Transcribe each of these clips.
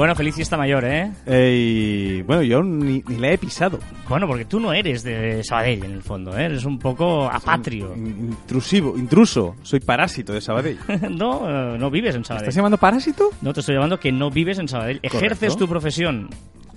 Bueno, feliz fiesta mayor, ¿eh? Eh, y, bueno, yo ni, ni la he pisado. Bueno, porque tú no eres de Sabadell, en el fondo, ¿eh? Eres un poco apatrio. In- Intrusivo, intruso. Soy parásito de Sabadell. no, eh, no vives en ¿Me Sabadell. estás llamando parásito? No, te estoy llamando que no vives en Sabadell. Ejerces tu profesión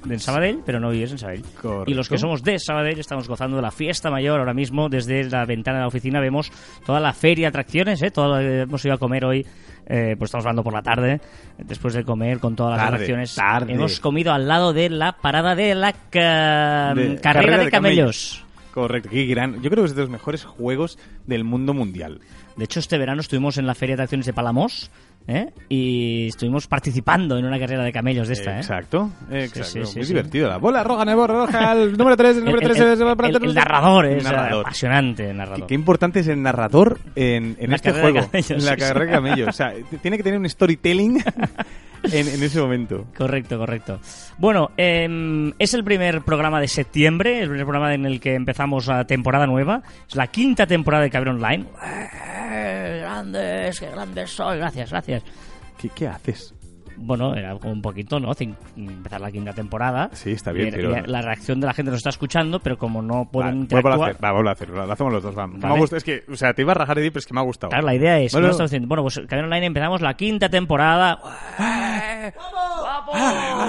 en Sabadell, pero no vives en Sabadell. Correcto. Y los que somos de Sabadell estamos gozando de la fiesta mayor ahora mismo. Desde la ventana de la oficina vemos toda la feria de atracciones, ¿eh? Todo, eh, hemos ido a comer hoy, eh, pues estamos hablando por la tarde, después de comer con todas las Tarde, atracciones. tarde. Hemos comido al lado de la parada de la ca- De- carrera, de, camellos. Correcto, qué gran. Yo creo que es de los mejores juegos del mundo mundial. De hecho, este verano estuvimos en la feria de atracciones de Palamos. ¿eh? Y estuvimos participando en una carrera de camellos de esta, ¿eh? Exacto, exacto. sí, sí, Muy divertido. La bola roja, bola roja, el número 3, el número El- 3 el, el- el narrador es narrador. apasionante el narrador. Qué, importante es el narrador en, este carrera de juego. camellos, en la sí, carrera de camellos. O sea, tiene que tener un storytelling en, en ese momento. Correcto, correcto. Bueno, em, es el primer programa de septiembre, el primer programa en el que empezamos la temporada nueva. Es la quinta temporada de Caber Online. ¡Eh, grandes, qué grandes soy! Gracias, gracias. ¿Qué, qué haces? Bueno, era un poquito, ¿no? Cin- Empezar la quinta temporada. Sí, está bien, Y- pero- y La reacción de la gente nos está escuchando, pero como no pueden Va, vuelvo a interactuar... hacer, va, vuelvo a hacerlo, lo hacemos los dos, vamos. Vale. Me gusta, es que, o sea, te iba a rajar de ti, pero es que me ha gustado. Claro, la idea es, Bueno. ¿no? Estamos diciendo, bueno, pues Caber Online empezamos la quinta temporada. ¡Eh! ¡Guapos!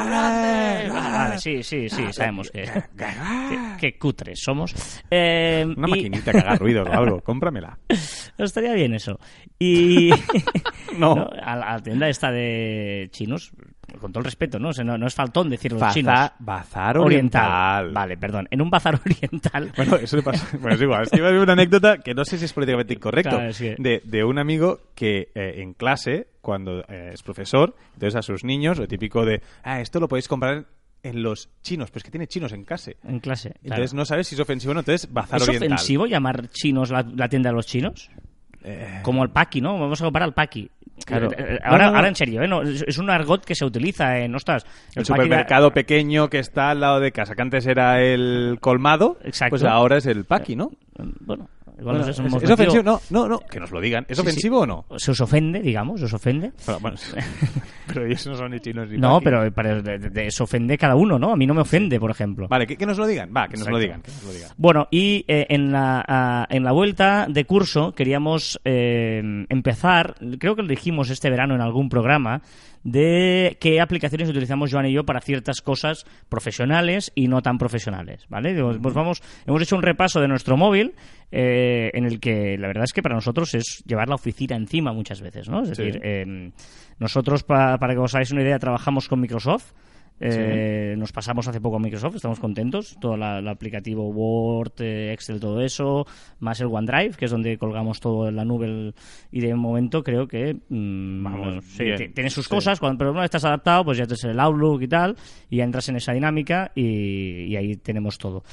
¡Grandes! Vale, vale, sí, sí, sí, sabemos que, que, que cutres somos. Eh, Una y- maquinita que haga ruido o algo, cómpramela. Estaría bien eso. Y No. a, la, a la tienda esta de chinos, con todo el respeto, ¿no? O sea, no, no es faltón decir los Baza- chinos. bazar oriental. Vale, perdón. En un bazar oriental. Bueno, eso le pasa. Bueno, es igual. Es que iba a decir una anécdota que no sé si es políticamente incorrecto. Claro, es que- de, de un amigo que eh, en clase, cuando eh, es profesor, entonces a sus niños, lo típico de, ah, esto lo podéis comprar en los chinos, pero es que tiene chinos en clase. En clase. claro. Entonces no sabes si es ofensivo o no. Entonces, bazar ¿Es oriental. ofensivo llamar chinos la, la tienda de los chinos? Eh, Como el paqui, ¿no? Vamos a comparar al paqui. Claro. Eh, eh, No, Ahora, no, no. ahora en serio, ¿eh? No, es, un argot que se utiliza en, ostras, el paqui supermercado pequeño que está al lado de casa, que antes era el colmado, Exacto. pues ahora es el paqui, ¿no? da- Bueno, igual Bueno, no sé, ¿es, es ofensivo? No, no, no, que nos lo digan. ¿Es Sí, sí. ofensivo o no? Se os ofende, digamos, os ofende. Bueno, bueno, pero ellos no son ni chinos ni No, pero de, de- de- se ofende cada uno, ¿no? A mí no me ofende, por ejemplo. Vale, que, que nos lo digan. Va, que nos lo digan. Que nos lo digan. Bueno, y eh, en, la, ah, en la vuelta de curso queríamos eh, empezar, creo que lo dijimos este verano en algún programa, de qué aplicaciones utilizamos Joan y yo para ciertas cosas profesionales y no tan profesionales, ¿vale? Pues vamos, hemos hecho un repaso de nuestro móvil eh, en el que la verdad es que para nosotros es llevar la oficina encima muchas veces, ¿no? Es Sí. decir, eh, nosotros, pa- para que os hagáis una idea, trabajamos con Microsoft. Eh, Nos pasamos hace poco a Microsoft, estamos contentos. Todo la- el aplicativo Word, eh, Excel, todo eso, más el OneDrive, que es donde colgamos todo en la nube. el- y de momento creo que mm, Vamos, bueno, sí, tiene sus Sí. cosas, cuando, pero una vez estás adaptado, pues ya te el Outlook y tal, y ya entras en esa dinámica y, y ahí tenemos todo.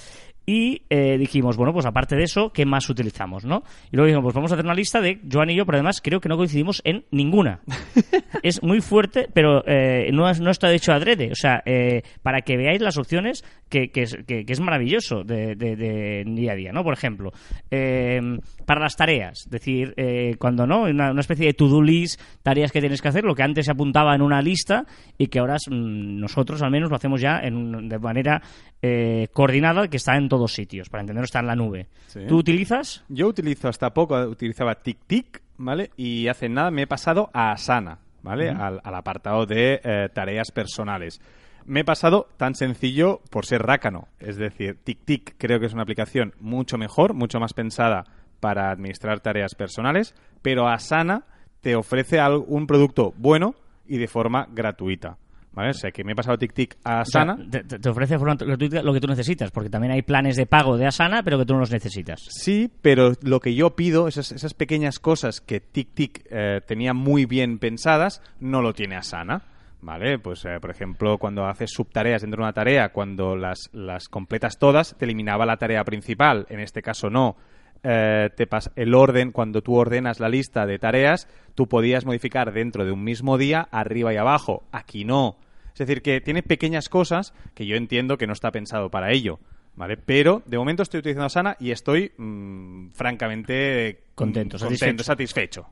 Y eh, dijimos, bueno, pues aparte de eso, ¿qué más utilizamos, no? Y luego dijimos, pues vamos a hacer una lista de Joan y yo, pero además creo que no coincidimos en ninguna. es muy fuerte, pero eh, no, es- no está hecho adrede. O sea, eh, para que veáis las opciones, que, que es, que- que es maravilloso de, de- de día a día, ¿no? Por ejemplo, eh, para las tareas, es decir, eh, cuando no, una, una especie de to-do list, tareas que tienes que hacer, lo que antes se apuntaba en una lista y que ahora mm, nosotros al menos lo hacemos ya en de manera eh, coordinada, que está en todos sitios, para entenderlo está en la nube. Sí. ¿Tú utilizas? Yo utilizo hasta poco, utilizaba TicTic, ¿vale? Y hace nada me he pasado a Asana, ¿vale? al, al apartado de eh, tareas personales. Me he pasado tan sencillo por ser rácano. Es decir, TicTic creo que es una aplicación mucho mejor, mucho más pensada para administrar tareas personales, pero Asana te ofrece un producto bueno y de forma gratuita. ¿Vale? O sea que me he pasado TicTic a O sea, Asana. te, te- te ofrece de forma gratuita lo que tú necesitas, porque también hay planes de pago de Asana, pero que tú no los necesitas. Sí, pero lo que yo pido, esas, esas pequeñas cosas que TicTic eh, tenía muy bien pensadas, no lo tiene Asana. ¿Vale? Pues, eh, por ejemplo, cuando haces subtareas dentro de una tarea, cuando las, las completas todas, te eliminaba la tarea principal. En este caso no. Eh, te pas- el orden, cuando tú ordenas la lista de tareas, tú podías modificar dentro de un mismo día arriba y abajo. Aquí no. Es decir, que tiene pequeñas cosas que yo entiendo que no está pensado para ello. ¿Vale? Pero de momento estoy utilizando Asana y estoy mm, francamente Contento, contento, satisfecho. satisfecho.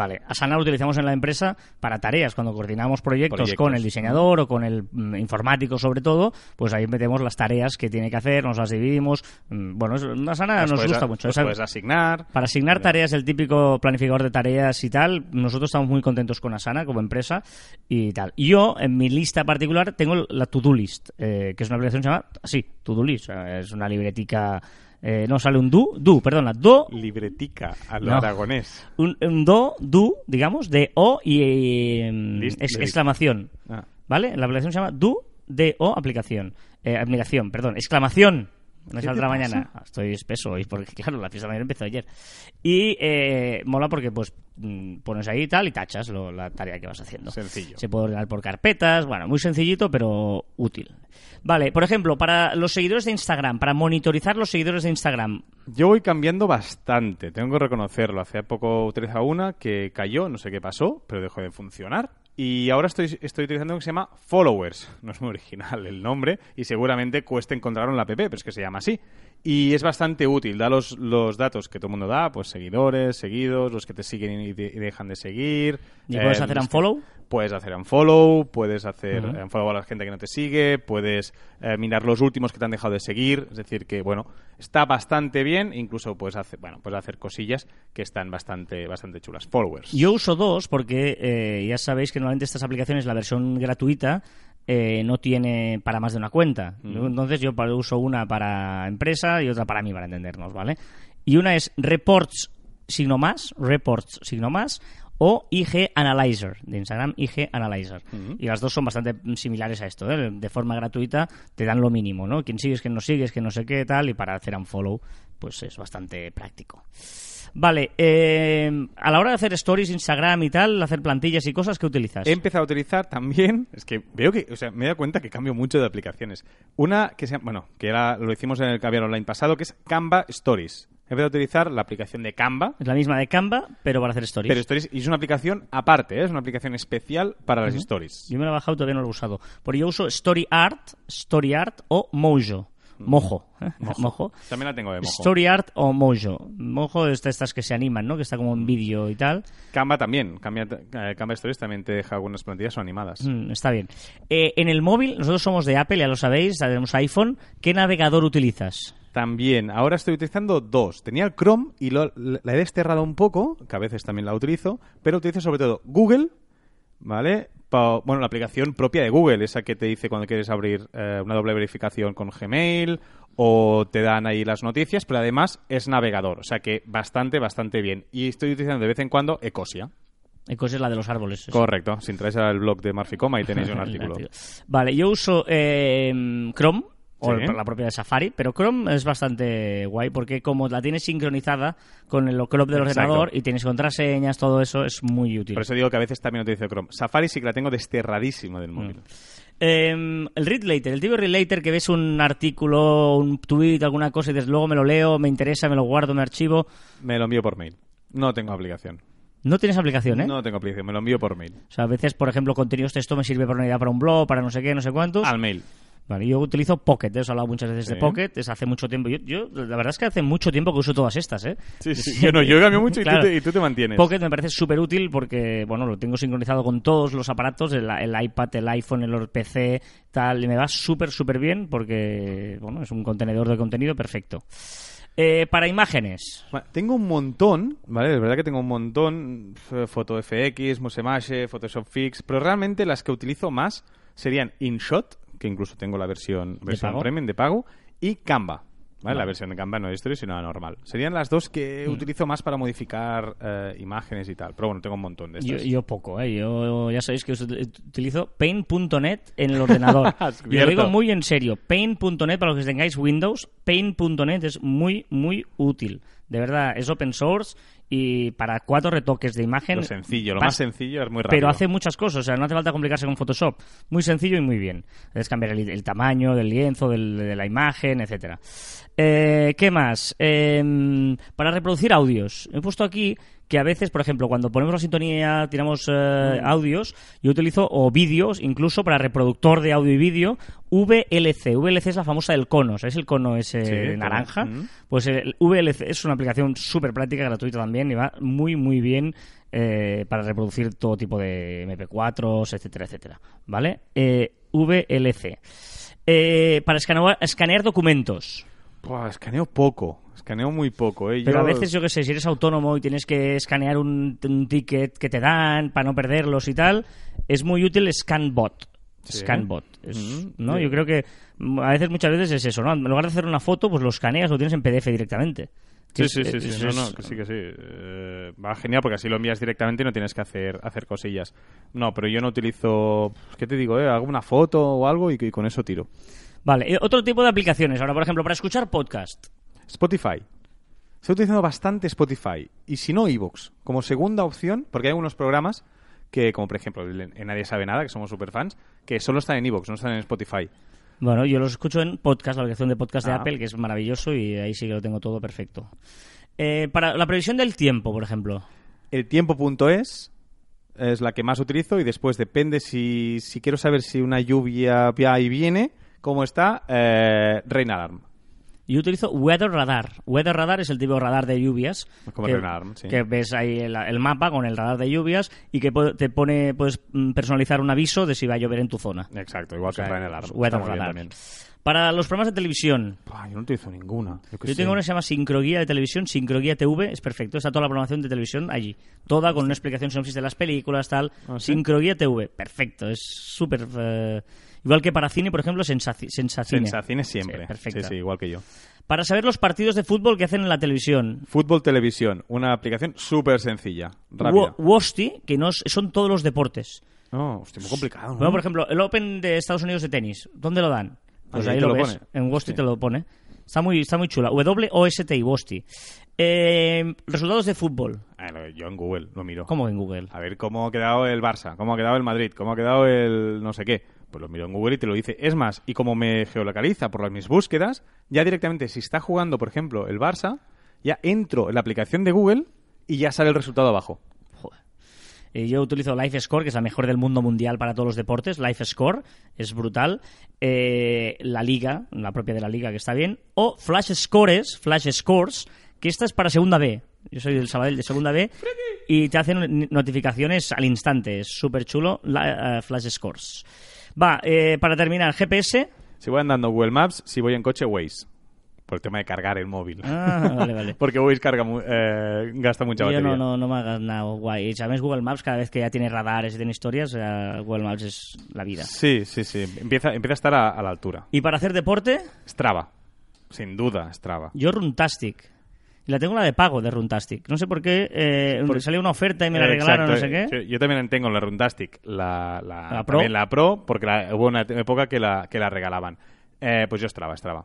Vale, Asana lo utilizamos en la empresa para tareas, cuando coordinamos proyectos, Proyectos. con el diseñador o con el mm, informático sobre todo, pues ahí metemos las tareas que tiene que hacer, nos las dividimos. Mm, Bueno, es- Asana Las nos puedes gusta a- mucho. las Esa- puedes asignar. Para asignar tareas, el típico planificador de tareas y tal, nosotros estamos muy contentos con Asana como empresa y tal. Yo, en mi lista particular, tengo la To-Do List, eh, que es una aplicación que se llama así, To-Do List. O sea, es una libretica. Eh, no sale un do, do, perdona, do, Libretica a lo No. aragonés. un, un do, do, digamos, de o y eh, ex- exclamación. Ah. ¿Vale? La aplicación se llama do, de o aplicación. Eh, aplicación, perdón, exclamación. Me ¿Qué saldrá mañana. Estoy espeso hoy porque, claro, la fiesta de mañana empezó ayer. Y eh, mola porque, pues, mm, pones ahí y tal y tachas lo- la tarea que vas haciendo. Sencillo. Se puede ordenar por carpetas, bueno, muy sencillito, pero útil. Vale, por ejemplo, para los seguidores de Instagram, para monitorizar los seguidores de Instagram, Yo voy cambiando bastante, tengo que reconocerlo. Hace poco utilizaba una que cayó, no sé qué pasó, pero dejó de funcionar. Y ahora estoy, estoy utilizando uno que se llama Followers. No es muy original el nombre y seguramente cueste encontrarlo en la app, pero es que se llama así. Y es bastante útil, da los, los datos que todo el mundo da, pues seguidores, seguidos, los que te siguen y, de- y dejan de seguir. ¿Y puedes eh, hacer los que- unfollow? Puedes hacer unfollow, puedes hacer Ujú. unfollow a la gente que no te sigue, puedes eh, mirar los últimos que te han dejado de seguir, es decir que bueno, está bastante bien, incluso puedes hacer, bueno, puedes hacer cosillas que están bastante bastante chulas. Followers. Yo uso dos porque eh, ya sabéis que normalmente estas aplicaciones, la versión gratuita, eh, no tiene para más de una cuenta. Entonces yo uso una para empresa y otra para mí, para entendernos, ¿vale? Y una es Reports signo más, Reports signo más, o IG Analyzer, de Instagram IG Analyzer. Y las dos son bastante similares a esto, ¿eh? De forma gratuita te dan lo mínimo, ¿no? Quién sigues, quién no sigues, que no sé qué, tal, y para hacer un follow, pues es bastante práctico. Vale, eh, a la hora de hacer stories, Instagram y tal, hacer plantillas y cosas, ¿qué utilizas? He empezado a utilizar también, es que veo que, o sea, me he dado cuenta que cambio mucho de aplicaciones. Una que se bueno, que era, lo hicimos en el Caviar Online pasado, que es Canva Stories. He empezado a utilizar la aplicación de Canva, Es la misma de Canva, pero para hacer stories. pero Stories y es una aplicación aparte, ¿eh? es una aplicación especial para las stories. Yo me lo he bajado y todavía no lo he usado. Porque yo uso Story Art, Story Art o Mojo. Mojo. Mojo. También la tengo de mojo. Story Art o Mojo. Mojo es de estas que se animan, ¿no? Que está como en vídeo y tal. Canva también. Canva, eh, Canva Stories también te deja algunas plantillas o animadas. Mm, está bien. Eh, en el móvil, nosotros somos de Apple, ya lo sabéis, tenemos iPhone. ¿Qué navegador utilizas? También, ahora estoy utilizando dos. Tenía el Chrome y lo- la he desterrado un poco, que a veces también la utilizo, pero utilizo sobre todo Google, ¿vale? Pa- bueno, la aplicación propia de Google, esa que te dice cuando quieres abrir eh, una doble verificación con Gmail o te dan ahí las noticias, pero además es navegador, o sea que bastante, bastante bien. Y estoy utilizando de vez en cuando Ecosia. Ecos es la de los árboles. eso. Correcto, si entráis al blog de Marficoma y tenéis un artículo. Vale, yo uso eh, Chrome o Sí. la propia de Safari, pero Chrome es bastante guay porque como la tienes sincronizada con el Chrome del Exacto. ordenador y tienes contraseñas, todo eso es muy útil. Por eso digo que a veces también utilizo Chrome. Safari sí que la tengo desterradísima del móvil. Eh, el read later, el tipo read later que ves un artículo, un tweet, alguna cosa y dices luego me lo leo, me interesa, me lo guardo, me archivo. Me lo envío por mail. No tengo aplicación. No tienes aplicación, ¿eh? No tengo aplicación, me lo envío por mail. O sea, a veces, por ejemplo, contenidos texto me sirve para una idea para un blog, para no sé qué, no sé cuántos. Al mail. Vale, yo utilizo Pocket, ¿eh? os he hablado muchas veces de. Pocket, es hace mucho tiempo. Yo, yo, la verdad es que hace mucho tiempo que uso todas estas, ¿eh? Sí, sí. Yo no, yo cambio mucho y, Claro. tú, te, y tú te mantienes. Pocket me parece súper útil porque, bueno, lo tengo sincronizado con todos los aparatos, el, el iPad, el iPhone, el PC, tal, y me va súper, súper bien porque, bueno, es un contenedor de contenido perfecto. Eh, para imágenes, Tengo un montón, ¿vale? Es verdad que tengo un montón. Foto FX, Musemash, Photoshop Fix, pero realmente las que utilizo más serían InShot, que incluso tengo la versión, versión pago? premium de pago, y Canva. ¿vale? La versión de Canva no de Story, sino la normal. Serían las dos que Mm. utilizo más para modificar eh, imágenes y tal. Pero bueno, tengo un montón de yo, estas. yo poco, ¿eh? Yo ya sabéis que utilizo Paint.net en el ordenador. Y lo digo muy en serio. Paint.net, para los que tengáis Windows, Paint.net es muy, muy útil. De verdad, es open source y para cuatro retoques de imagen. Lo sencillo, lo más sencillo es muy rápido. Pero hace muchas cosas, o sea, no hace falta complicarse con Photoshop. Muy sencillo y muy bien. Puedes cambiar el, el tamaño del lienzo, del- de la imagen, etcétera. Eh, ¿Qué más? Eh, para reproducir audios. He puesto aquí que a veces, por ejemplo, cuando ponemos la sintonía, tiramos eh, audios, yo utilizo, o vídeos, incluso para reproductor de audio y vídeo, VLC. VLC es la famosa del cono, ¿sabes el cono ese Sí, naranja? Mm. Pues el VLC es una aplicación súper práctica, gratuita también, y va muy, muy bien eh, para reproducir todo tipo de MP4s, etcétera, etcétera. ¿Vale? Eh, VLC. Eh, para escanear, escanear documentos. Buah, escaneo poco, escaneo muy poco, ¿eh? Pero Yo- a veces, yo que sé, si eres autónomo y tienes que escanear un, un ticket que te dan para no perderlos y tal, es muy útil ScanBot. Sí. ScanBot. Es- Mm, ¿no? sí. Yo creo que a veces, muchas veces es eso, ¿no? En lugar de hacer una foto, pues lo escaneas, lo tienes en PDF directamente. Sí, sí, sí, sí, no, es- no, que sí, que sí. Eh, va genial porque así lo envías directamente y no tienes que hacer, hacer cosillas. No, pero yo no utilizo, ¿qué te digo? Eh? Hago una foto o algo y, y con eso tiro. Vale, eh, otro tipo de aplicaciones. Ahora, por ejemplo, para escuchar podcast. Spotify. Estoy utilizando bastante Spotify. Y si no, Evox. Como segunda opción, porque hay algunos programas que, como por ejemplo, en Nadie Sabe Nada, que somos super fans, que solo están en Evox, no están en Spotify. Bueno, yo los escucho en podcast, la aplicación de podcast de Ah. Apple, que es maravilloso y ahí sí que lo tengo todo perfecto. Eh, para la previsión del tiempo, por ejemplo. El tiempo.es es la que más utilizo y después depende si, si quiero saber si una lluvia va y viene, cómo está, eh, Rain Alarm. Yo utilizo Weather Radar. Weather Radar es el tipo de radar de lluvias. Como que, sí. que ves ahí el, el mapa con el radar de lluvias y que te pone, puedes mm, personalizar un aviso de si va a llover en tu zona. Exacto, igual O sea, que pues, Está Weather Radar. Para los programas de televisión, Buah, yo no utilizo ninguna. Yo, tengo una que se llama Sincroguía de televisión, Sincroguía TV, es perfecto, está toda la programación de televisión allí, toda con una explicación sinopsis de las películas, tal. ¿Ah, sí? Sincroguía TV, perfecto, es súper... eh, igual que para cine, por ejemplo, Sensaci Sensacine. Sensacines siempre. Sí, perfecta. Sí, sí, igual que yo. Para saber los partidos de fútbol que hacen en la televisión. Fútbol Televisión, una aplicación súper sencilla, rápida. Wo- Wosti, que no es- son todos los deportes. No, hostia, muy complicado, ¿no? Bueno, por ejemplo, el Open de Estados Unidos de tenis, ¿dónde lo dan? Pues Ahí ahí, lo, lo ves, pone. en Wosti Hostia. te lo pone. Está muy, está muy chula. W-O-S-T-I, Wosti. Eh, resultados de fútbol. Ah, yo en Google lo miro. ¿Cómo en Google? A ver cómo ha quedado el Barça, cómo ha quedado el Madrid, cómo ha quedado el no sé qué. Pues lo miro en Google y te lo dice. Es más, y como me geolocaliza por las mis búsquedas, ya directamente si está jugando, por ejemplo, el Barça, ya entro en la aplicación de Google y ya sale el resultado abajo. Eh, yo utilizo Life Score, que es la mejor del mundo mundial para todos los deportes. Life Score es brutal. Eh, la liga, la propia de la liga, que está bien. O Flash Scores, Flash Scores, que esta es para segunda B. Yo soy del Sabadell de segunda B. Y te hacen notificaciones al instante. Es súper chulo. eh, Flash Scores. Va, eh, para terminar, GPS. Si voy andando Google Maps, si voy en coche Waze. Por el tema de cargar el móvil. Ah, vale, vale. Porque Waze carga eh, gasta mucha Yo batería. no, no, no me hagas nada guay. Sabes, Google Maps, cada vez que ya tiene radares y tiene historias, eh, Google Maps es la vida. Sí, sí, sí. Empieza, empieza a estar a, a la altura. Y para hacer deporte, Strava. Sin duda, Strava. Yo Runtastic. Y la tengo la de pago de Runtastic. No sé por qué eh, Por- salió una oferta y me la Eh, regalaron, exacto, no sé qué. eh, Yo, yo también tengo la Runtastic, la, la, ¿La Pro? la Pro, porque la- hubo una época que la, que la regalaban. Eh, pues yo Strava, Strava.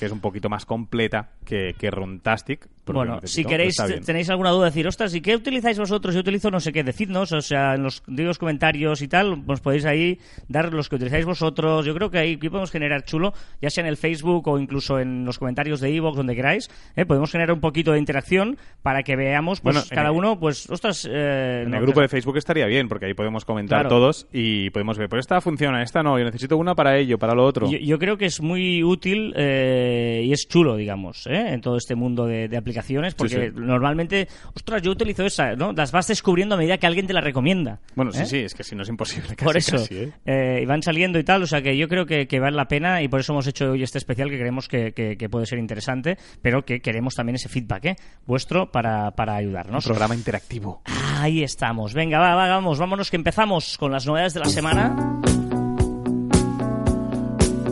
Que es un poquito más completa que, que Runtastic. Bueno, si queréis, tenéis alguna duda, decir, ostras, ¿y qué utilizáis vosotros? Yo utilizo no sé qué, decidnos, o sea, en los, los comentarios y tal, os podéis ahí dar los que utilizáis vosotros. Yo creo que ahí, podemos generar chulo, ya sea en el Facebook o incluso en los comentarios de Evox, donde queráis, ¿eh? podemos generar un poquito de interacción para que veamos, pues, Bueno, en cada el- uno, pues, ostras... eh, En no, el grupo de Facebook estaría bien, porque ahí podemos comentar Claro. todos y podemos ver, pues esta funciona, esta no, yo necesito una para ello, para lo otro. Yo, yo creo que es muy útil eh, y es chulo, digamos, ¿eh? en todo este mundo de, de aplicaciones, porque sí. normalmente, ostras, yo utilizo esa, ¿no? Las vas descubriendo a medida que alguien te la recomienda. Bueno, sí, ¿eh? sí, es que si no es imposible. Por casi, eso, casi, ¿eh? eh, y van saliendo y tal, o sea que yo creo que, que vale la pena y por eso hemos hecho hoy este especial que creemos que, que- que puede ser interesante, pero que queremos también ese feedback ¿eh? vuestro para, para Un ayudarnos. programa interactivo. Ahí estamos. Venga, va, va, vamos, vámonos que empezamos con las novedades de la semana.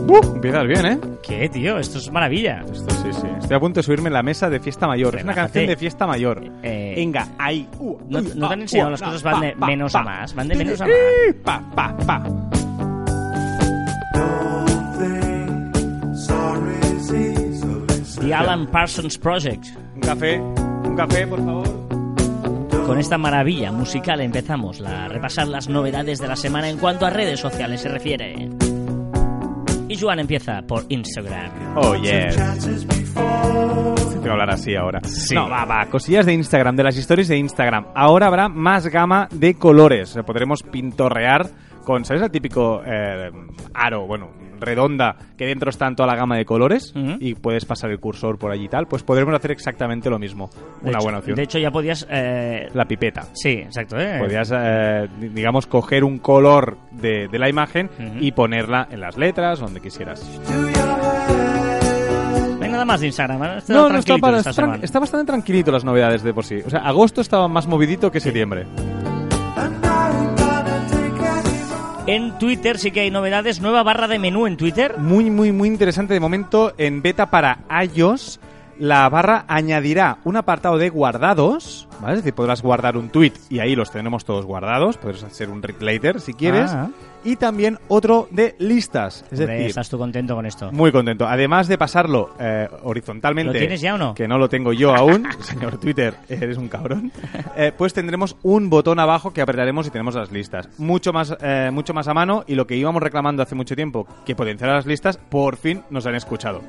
¡Uh! Empiezas bien, ¿eh? ¿Qué, tío? Esto es maravilla. Esto sí, sí. Estoy a punto de subirme en la mesa de fiesta mayor. Es una canción de fiesta mayor. Eh, Venga, ahí. Uh, ¿No- uh, no te han ah, enseñado uh, las cosas van de menos a más? Van de menos a Eh, Pa, pa, pa. The Alan Parsons Project. Un café, un café, por favor. con esta maravilla musical empezamos a repasar las novedades de la semana en cuanto a redes sociales se refiere. Y Joan empieza por Instagram. Oh, yes. Tengo que hablar así ahora. No, va, va. Cosillas de Instagram, de las historias de Instagram. Ahora habrá más gama de colores. Podremos pintorrear con, ¿sabes el típico eh, aro? Bueno, redonda que dentro está en toda la gama de colores y puedes pasar el cursor por allí y tal. Pues podremos hacer exactamente lo mismo. De Una hecho- buena opción. De hecho, ya podías... eh, la pipeta. Sí, exacto. ¿eh? Podrías, di- digamos, coger un color de, de la imagen y ponerla en las letras, donde quisieras. Nada más de Instagram. ¿eh? Está No, no, está, para- esta está bastante tranquilito las novedades de por sí. O sea, agosto estaba más movidito que septiembre. En Twitter sí que hay novedades. Nueva barra de menú en Twitter. Muy, muy, muy interesante de momento en beta para iOS. La barra añadirá un apartado de guardados, ¿vale? Es decir, podrás guardar un tweet y ahí los tenemos todos guardados. Podrás hacer un read later si quieres. Ah. Y también otro de listas. Es Hombre, decir, estás tú contento con esto. Muy contento. Además de pasarlo eh, horizontalmente. ¿Lo tienes ya o no? Que no lo tengo yo aún. Señor Twitter, eres un cabrón. Eh, pues tendremos un botón abajo que apretaremos y tenemos las listas. Mucho más, eh, mucho más a mano y lo que íbamos reclamando hace mucho tiempo, que potenciara las listas, por fin nos han escuchado.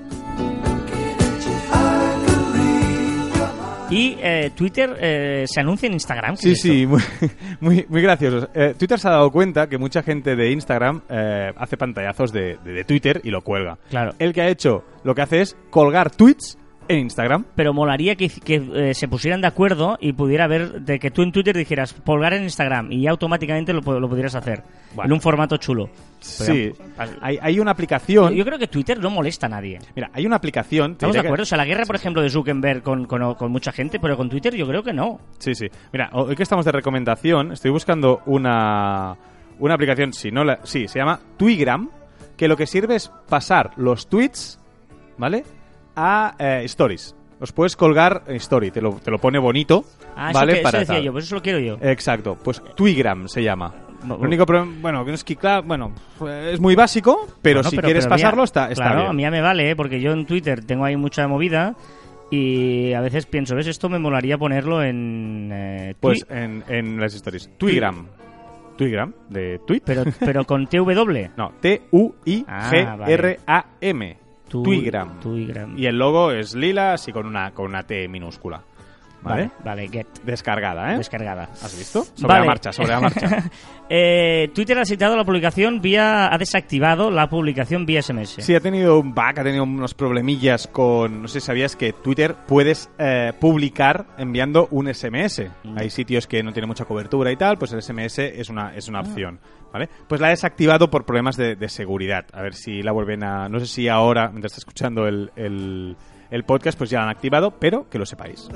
Y eh, Twitter eh, se anuncia en Instagram. ¿qué Sí, esto? sí, muy, muy, muy graciosos. Eh, Twitter se ha dado cuenta que mucha gente de Instagram eh, hace pantallazos de, de- de Twitter y lo cuelga. Claro. El que ha hecho lo que hace es colgar tweets en Instagram. Pero molaría que, que, eh, se pusieran de acuerdo y pudiera ver de que tú en Twitter dijeras polgar en Instagram y ya automáticamente lo, lo pudieras hacer Bueno. en un formato chulo. Sí, hay, hay una aplicación. Yo creo que Twitter no molesta a nadie. Mira, hay una aplicación. ¿Estamos de que- acuerdo? O sea, la guerra, por ejemplo, de Zuckerberg con, con, con mucha gente, pero con Twitter yo creo que no. Sí, sí. Mira, hoy que estamos de recomendación, estoy buscando una, una aplicación, si no la, sí, se llama Twigram, que lo que sirve es pasar los tweets, ¿vale? A eh, stories. Los puedes colgar story, te lo, te lo pone bonito, Ah, eso, ¿vale? eso Para decía tal. yo, pues eso lo quiero yo. Exacto, pues Twigram se llama. No, Lo único problema, bueno, que no es que, claro, bueno, es muy básico, pero Bueno, si quieres pasarlo está, está claro, bien. a mí ya me vale, ¿eh? porque yo en Twitter tengo ahí mucha movida y a veces pienso, ¿ves? Esto me molaría ponerlo en eh, Pues Twi- en, en las stories. Twigram. Twigram, de tweet. pero, pero con TW. No, T-U-I-G-R-A-M. Twigram. Twigram. Y el logo es lila, así con una, con una T minúscula. ¿Vale? Vale, get. Descargada, ¿eh? Descargada. ¿Has visto? Sobre Vale. la marcha, sobre la marcha. Eh, Twitter ha citado la publicación vía. ha desactivado la publicación vía SMS. Sí, ha tenido un bug, ha tenido unos problemillas con... No sé si sabías que Twitter puedes eh, publicar enviando un SMS. Mm. Hay sitios que no tienen mucha cobertura y tal, pues el SMS es una, es Ah. una opción, ¿vale? Pues la ha desactivado por problemas de, de seguridad. A ver si la vuelven a... No sé si ahora, mientras está escuchando el, el, el podcast, pues ya la han activado, pero que lo sepáis.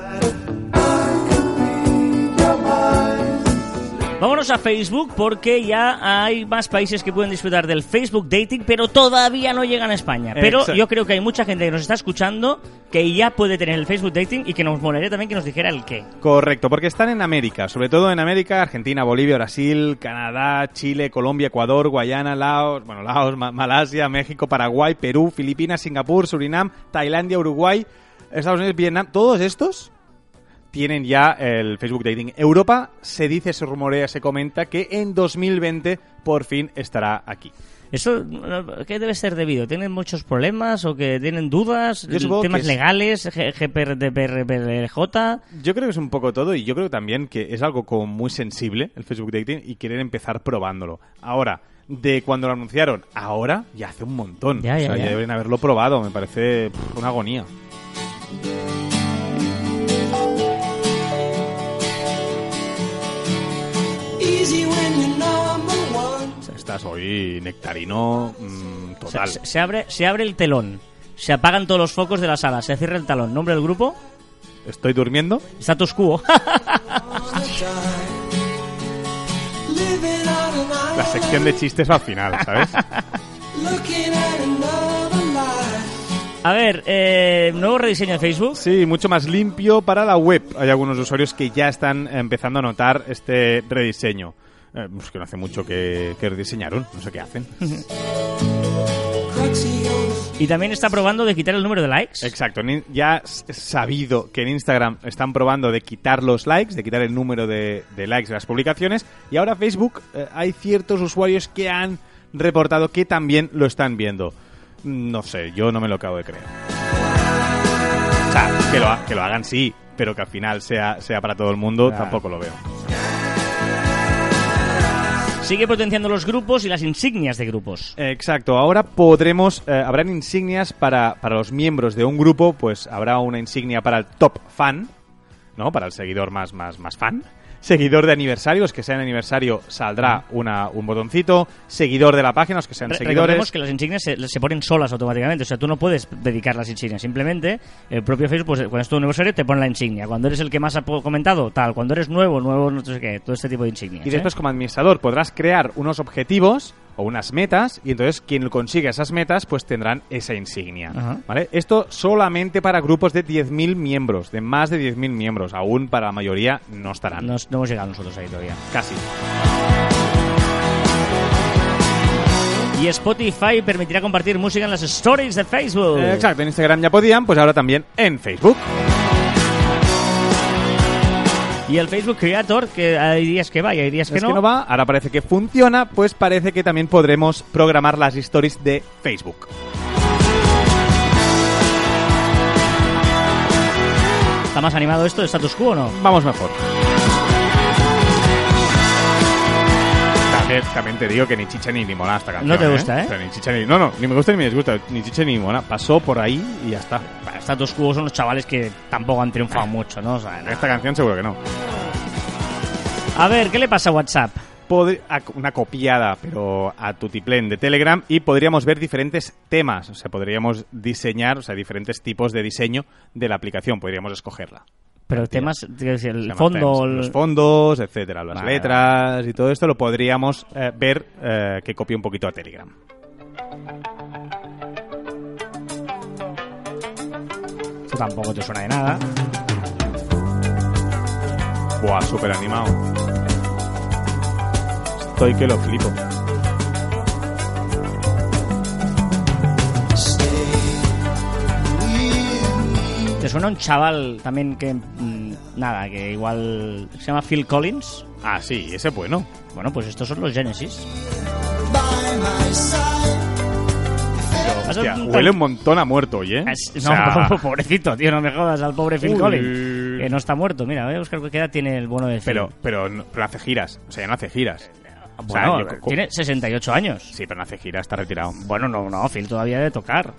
Vámonos a Facebook porque ya hay más países que pueden disfrutar del Facebook Dating, pero todavía no llegan a España. Pero Exacto. yo creo que hay mucha gente que nos está escuchando que ya puede tener el Facebook Dating y que nos molaría también que nos dijera el qué. Correcto, porque están en América, sobre todo en América, Argentina, Bolivia, Brasil, Canadá, Chile, Colombia, Ecuador, Guayana, Laos, bueno, Laos, Ma- Malasia, México, Paraguay, Perú, Filipinas, Singapur, Surinam, Tailandia, Uruguay, Estados Unidos, Vietnam, todos estos tienen ya el Facebook Dating. Europa se dice, se rumorea, se comenta que en 2020 por fin estará aquí. ¿Eso qué debe ser debido? ¿Tienen muchos problemas o que tienen dudas? ¿Temas que legales? G- GPRPRJ? Yo creo que es un poco todo y yo creo también que es algo como muy sensible el Facebook Dating y quieren empezar probándolo. Ahora, de cuando lo anunciaron, ahora ya hace un montón. Ya, o ya, sea, ya. deben haberlo probado, me parece pff, una agonía. Estás hoy nectarino mm, Se, total. se- se abre, se abre el telón, se apagan todos los focos de la sala, se cierra el talón. ¿Nombre del grupo? Estoy durmiendo. Status quo. La sección de chistes va al final, ¿sabes? A ver, eh, nuevo rediseño de Facebook. Sí, mucho más limpio para la web. Hay algunos usuarios que ya están empezando a notar este rediseño. Eh, pues que no hace mucho que, que rediseñaron, no sé qué hacen. Y también está probando de quitar el número de likes. Exacto, ya es sabido que en Instagram están probando de quitar los likes, de quitar el número de, de likes de las publicaciones, y ahora Facebook eh, hay ciertos usuarios que han reportado que también lo están viendo. No sé, yo no me lo acabo de creer. O sea, que lo, que lo hagan sí, pero que al final sea, sea para todo el mundo, Claro. tampoco lo veo. Sigue potenciando los grupos y las insignias de grupos. Exacto, ahora podremos, eh, habrán insignias para, para los miembros de un grupo, pues habrá una insignia para el top fan, ¿no? Para el seguidor más, más, más fan. Seguidor de aniversario, los que sean aniversario saldrá una, un botoncito. Seguidor de la página, los que sean Re- seguidores. Recordemos que las insignias se, se ponen solas automáticamente, o sea, tú no puedes dedicar las insignias, simplemente el propio Facebook, pues cuando es tu aniversario te pone la insignia, cuando eres el que más ha comentado, tal, cuando eres nuevo, nuevo, no sé qué, todo este tipo de insignias. Y ¿eh? después, como administrador, podrás crear unos objetivos o unas metas, y entonces quien consiga esas metas, pues tendrán esa insignia. Ajá. ¿Vale? Esto solamente para grupos de 10.000 miembros, de más de 10.000 miembros. Aún para la mayoría no estarán. No, no hemos llegado nosotros ahí todavía. Casi. Y Spotify permitirá compartir música en las stories de Facebook. Eh, Exacto, en Instagram ya podían, pues ahora también en Facebook. Y el Facebook Creator, que hay días que va y hay días que es no. que no va, ahora parece que funciona, pues parece que también podremos programar las stories de Facebook. ¿Está más animado esto de status quo o no? Vamos mejor. También te digo que ni chicha ni limona esta canción. No te gusta, ¿eh? O sea, ni chicha ni... No, no, ni me gusta ni me disgusta. Ni chicha ni limona. Pasó por ahí y ya está. Bueno, status quo son los chavales que tampoco han triunfado mucho, ¿no? O sea, no. Esta canción seguro que no. A ver, ¿qué le pasa a WhatsApp? Pod- una copiada, pero a tutiplén de Telegram y podríamos ver diferentes temas. O sea, podríamos diseñar, o sea, diferentes tipos de diseño de la aplicación. Podríamos escogerla. Pero temas, quiero decir, el fondo... el- Los fondos, etcétera, las Vale, letras y todo esto lo podríamos eh, ver eh, que copia un poquito a Telegram. Esto tampoco te suena de nada. Buah, súper animado. Estoy que lo flipo. ¿Te suena un chaval también que... mm, nada, que igual... Se llama Phil Collins? Ah, sí, ese es bueno. Bueno, pues estos son los Genesis. Hostia, huele un montón a muerto, oye. Es- O no, sea, pobrecito, tío, no me jodas al pobre Phil Uy. Collins. Que no está muerto. Mira, voy a buscar qué edad tiene el bueno de Phil. pero, pero, no, pero hace giras. O sea, ya no hace giras. O sea, Bueno, yo- tiene 68 años. Sí, pero no hace giras, está retirado. Bueno, no, no, Phil todavía debe tocar.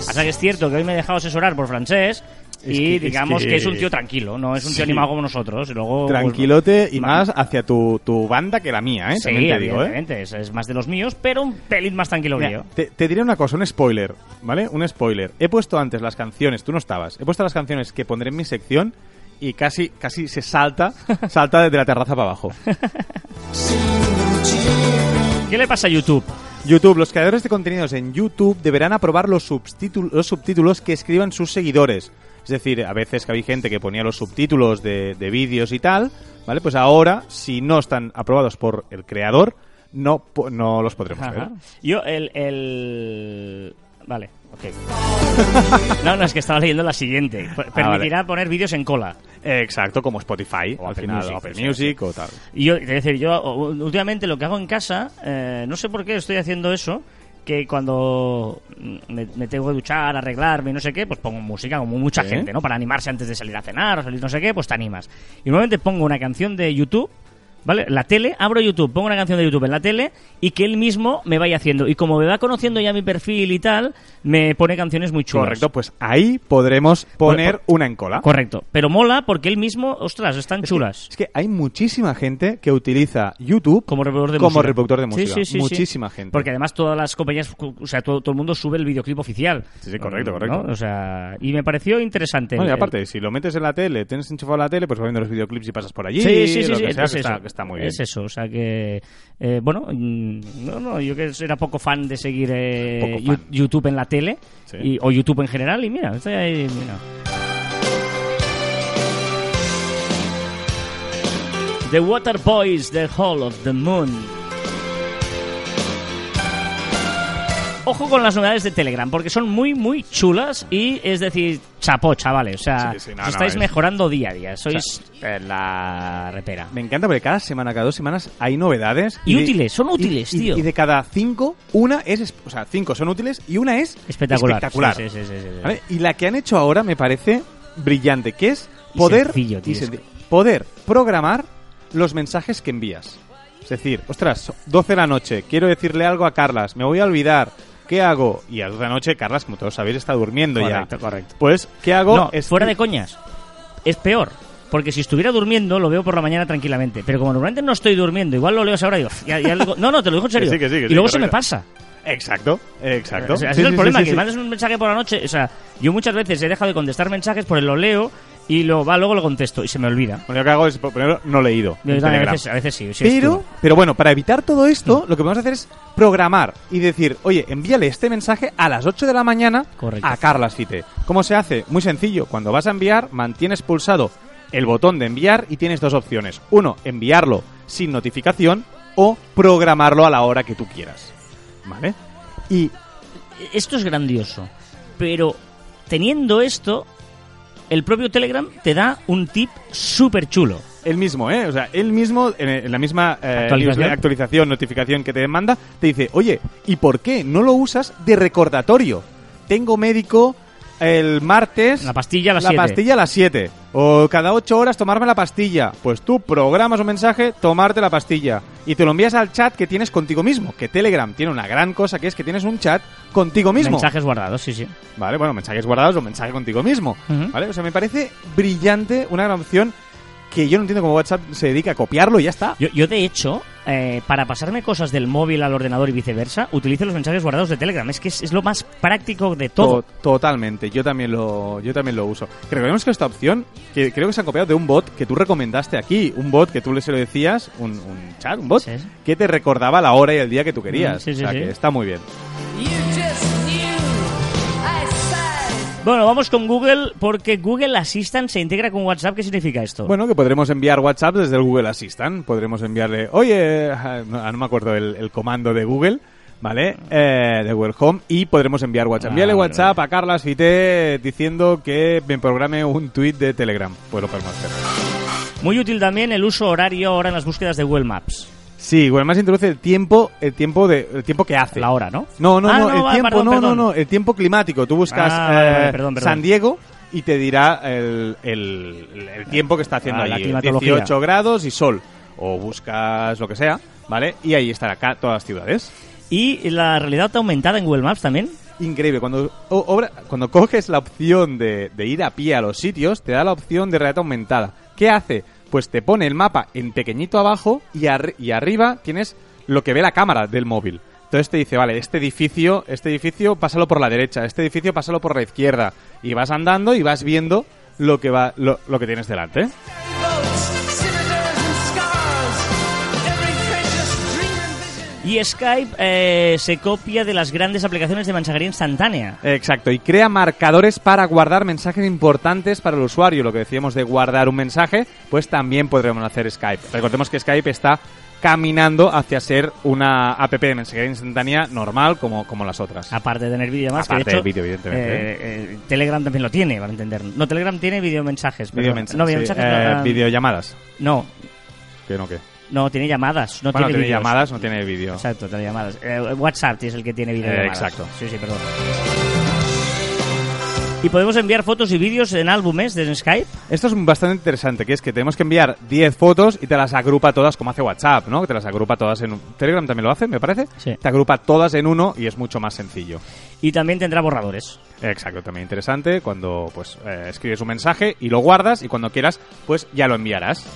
Sea que es cierto que hoy me he dejado asesorar por francés y Es que- es digamos que... que- es un tío tranquilo, no es un tío Sí. animado como nosotros. Y luego, pues, Tranquilote y ma- más hacia tu, tu banda que la mía, ¿eh? Sí, También te digo, ¿eh? es, es más de los míos, pero un pelín más tranquilo que Mira, yo. te, te diré una cosa, un spoiler, ¿vale? Un spoiler. He puesto antes las canciones, tú no estabas, he puesto las canciones que pondré en mi sección y casi, casi se salta, salta desde la terraza para abajo. ¿Qué le pasa a YouTube? YouTube, los creadores de contenidos en YouTube deberán aprobar los, subtítulos, los subtítulos que escriban sus seguidores. Es decir, a veces que había gente que ponía los subtítulos de, de vídeos y tal, ¿vale? Pues ahora, si no están aprobados por el creador, no, no los podremos ver. Ajá. Yo, el, el... Vale, ok. No, no, es que estaba leyendo la siguiente. Per- Permitirá poner vídeos en cola. Eh, Exacto, como Spotify, O al Apple final, Music, Apple Music o tal. Y yo, es decir, yo últimamente lo que hago en casa, eh, no sé por qué estoy haciendo eso, que cuando me, me tengo que duchar, arreglarme y no sé qué, pues pongo música, como mucha gente, ¿no? Para animarse antes de salir a cenar o salir no sé qué, pues te animas. Y normalmente pongo una canción de YouTube, ¿vale? La tele, abro YouTube, pongo una canción de YouTube en la tele y que él mismo me vaya haciendo. Y como me va conociendo ya mi perfil y tal, me pone canciones muy chulas. Correcto, pues ahí podremos poner una en cola. Correcto. Pero mola porque él mismo, ostras, están chulas. Es que hay muchísima gente que utiliza YouTube Como reproductor de como música. reproductor de música. sí, sí, sí. muchísima gente. Porque además todas las compañías, o sea, todo, todo el mundo sube el videoclip oficial. Sí, sí, correcto, ¿no? correcto. O sea, y me pareció interesante. Bueno, y el- aparte, si lo metes en la tele, tienes enchufado la tele, pues vas viendo los videoclips y pasas por allí. Sí, sí, sí, lo que sea, es que, eso. está, que está muy bien. Es eso, o sea que, eh, bueno, mm, no, no, yo que era poco fan de seguir eh, fan. YouTube en la tele Sí. y- o YouTube en general y mira, estoy ahí, mira. The Water Boys, The Hall of the Moon. Ojo con las novedades de Telegram, porque son muy, muy chulas y es decir, chapó, chavales. O sea, Sí, sí, no, os no, estáis es- mejorando día a día. Sois eh, la repera. Me encanta porque cada semana, cada dos semanas hay novedades. Y útiles, son útiles, y- tío. Y de cada cinco, una es... O sea, cinco son útiles y una es Espectacular. espectacular. Sí. ¿Vale? Y la que han hecho ahora me parece brillante, que es poder, sencillo, tío, y es poder programar los mensajes que envías. Es decir, ostras, 12 de la noche, quiero decirle algo a Carlas, me voy a olvidar, ¿qué hago? Y a las 12 de la noche, Carlas, como todos sabéis, está durmiendo Correcto, ya. correcto. Pues, ¿qué hago? No, Es- fuera de coñas. Es peor. Porque si estuviera durmiendo, lo veo por la mañana tranquilamente. Pero como normalmente no estoy durmiendo, igual lo leo a esa hora y digo, ya- ya lo- no, no, te lo digo en serio. sí, que sí, que y sí, luego se me correcto. pasa. Exacto, exacto. O sea, ese Sí, es el sí, problema, sí, que sí. mandas un mensaje por la noche. O sea, yo muchas veces he dejado de contestar mensajes, por lo leo y lo va, luego lo contesto y se me olvida. Bueno, lo que hago es ponerlo no leído. Yo a veces, a veces sí. Pero, pero bueno, para evitar todo esto, lo que podemos hacer es programar y decir, oye, envíale este mensaje a las 8 de la mañana Correcto. a Carlas Fite. ¿Cómo se hace? Muy sencillo. Cuando vas a enviar, mantienes pulsado el botón de enviar y tienes dos opciones. Uno, enviarlo sin notificación o programarlo a la hora que tú quieras. ¿Vale? Y esto es grandioso. Pero teniendo esto, el propio Telegram te da un tip súper chulo. él mismo, ¿eh? O sea, él mismo, en, la misma eh, Actualización. actualización, notificación que te manda, te dice, oye, ¿y por qué no lo usas de recordatorio? Tengo médico el martes... La pastilla a las la 7. pastilla a las 7. O cada 8 horas tomarme la pastilla. Pues tú programas un mensaje, tomarte la pastilla. Y te lo envías al chat que tienes contigo mismo. Que Telegram tiene una gran cosa que es que tienes un chat contigo mismo. Mensajes guardados, sí, sí. Vale, bueno, mensajes guardados o mensaje contigo mismo. Ujú. ¿Vale? O sea, me parece brillante, una gran opción que yo no entiendo cómo WhatsApp se dedica a copiarlo y ya está. Yo, yo de hecho, eh, para pasarme cosas del móvil al ordenador y viceversa, utilizo los mensajes guardados de Telegram. Es que es, es lo más práctico de todo. To- totalmente, yo también lo yo también lo uso. Que recordemos que esta opción, que creo que se ha copiado de un bot que tú recomendaste aquí, un bot que tú le se lo decías, un, un chat, un bot, Sí, que te recordaba la hora y el día que tú querías. Mm, sí, sí, o sea, sí. que está muy bien. Bueno, vamos con Google porque Google Assistant se integra con WhatsApp. ¿Qué significa esto? Bueno, que podremos enviar WhatsApp desde el Google Assistant. Podremos enviarle, oye, ah, no, no me acuerdo el, el comando de Google, ¿vale? Eh, de Google Home y podremos enviar WhatsApp. Ah, Envíale vale, WhatsApp a Carlas Fité diciendo que me programe un tweet de Telegram. Pues lo podemos hacer. Muy útil también el uso horario ahora en las búsquedas de Google Maps. Sí, Google Maps introduce el tiempo, el tiempo de, el tiempo que hace. La hora, ¿no? No, no, Ah, no, el tiempo, perdón, no, perdón. no, no, el tiempo climático. Tú buscas Ah, eh, perdón, perdón. San Diego y te dirá el, el- el tiempo que está haciendo Ah, la allí. climatología. 18 grados y sol. O buscas lo que sea, ¿vale? Y ahí están acá todas las ciudades. Y la realidad aumentada en Google Maps también. Increíble. Cuando, o- obra- cuando coges la opción de, de ir a pie a los sitios, te da la opción de realidad aumentada. ¿Qué hace? Pues te pone el mapa en pequeñito abajo y, arri- y arriba tienes lo que ve la cámara del móvil. Entonces te dice, vale, este edificio, este edificio pásalo por la derecha, este edificio pásalo por la izquierda. Y vas andando y vas viendo lo que va, lo, lo que tienes delante. Y Skype eh, se copia de las grandes aplicaciones de mensajería instantánea. Exacto, y crea marcadores para guardar mensajes importantes para el usuario. Lo que decíamos de guardar un mensaje, pues también podremos hacer Skype. Recordemos que Skype está caminando hacia ser una app de mensajería instantánea normal como, como las otras. Aparte de tener que de Aparte hecho, del vídeo, evidentemente, eh, eh, Telegram también lo tiene, para entender. No, Telegram tiene videomensajes. perdón. Videomens- no, sí, videomensajes eh, no, ah, videollamadas. no, Que no, que. No, tiene llamadas. No bueno, tiene, tiene llamadas, no tiene vídeo. Exacto, tiene llamadas. Eh, WhatsApp es el que tiene videollamadas. Eh, exacto. Sí, sí, perdón. Y podemos enviar fotos y vídeos en álbumes desde Skype. Esto es bastante interesante, que es que tenemos que enviar 10 fotos y te las agrupa todas como hace WhatsApp, ¿no? Que te las agrupa todas en un... Telegram también lo hace, me parece. Sí. Te agrupa todas en uno y es mucho más sencillo. Y también tendrá borradores. Exacto, también interesante cuando pues eh, escribes un mensaje y lo guardas y cuando quieras pues ya lo enviarás.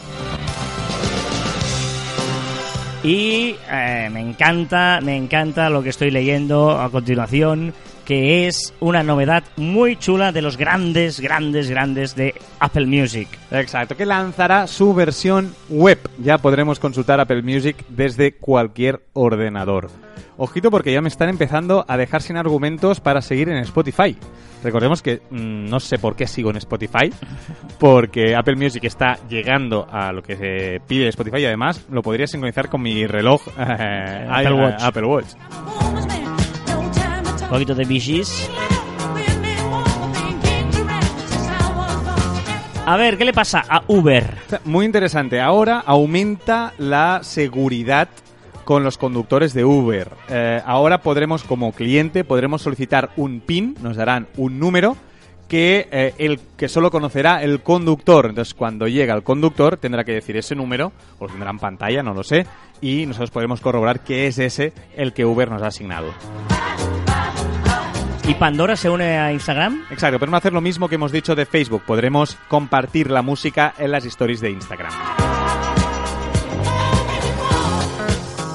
Y eh, me encanta, me encanta lo que estoy leyendo a continuación, que es una novedad muy chula de los grandes, grandes, grandes de Apple Music. Exacto, que lanzará su versión web. Ya podremos consultar Apple Music desde cualquier ordenador. Ojito porque ya me están empezando a dejar sin argumentos para seguir en Spotify. Recordemos que mm, no sé por qué sigo en Spotify, porque Apple Music está llegando a lo que se pide de Spotify y además lo podría sincronizar con mi reloj eh, Apple i- Watch. Apple Watch. Poquito de Gees. A ver, ¿qué le pasa a Uber? Muy interesante. Ahora aumenta la seguridad con los conductores de Uber. Eh, ahora podremos, como cliente, podremos solicitar un PIN, nos darán un número que eh, el que solo conocerá el conductor. Entonces, cuando llega el conductor, tendrá que decir ese número, o lo tendrá en pantalla, no lo sé, y nosotros podremos corroborar que es ese el que Uber nos ha asignado. ¿Y Pandora se une a Instagram? Exacto, podemos hacer lo mismo que hemos dicho de Facebook. Podremos compartir la música en las stories de Instagram.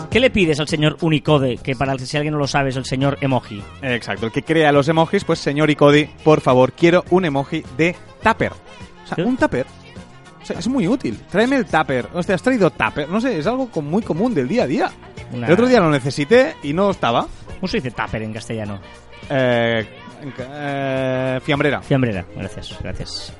¿Qué le pides al señor Unicode, que para si alguien no lo sabe es el señor emoji? Exacto, el que crea los emojis, pues señor Icodi, por favor, quiero un emoji de tupper. O sea, un tupper. O sea, es muy útil. Tráeme el tupper. Hostia, has traído tupper. No sé, es algo muy común del día a día. Una- El otro día lo necesité y no estaba. ¿Cómo se dice tupper en castellano? Eh, eh, fiambrera. Fiambrera, gracias, gracias.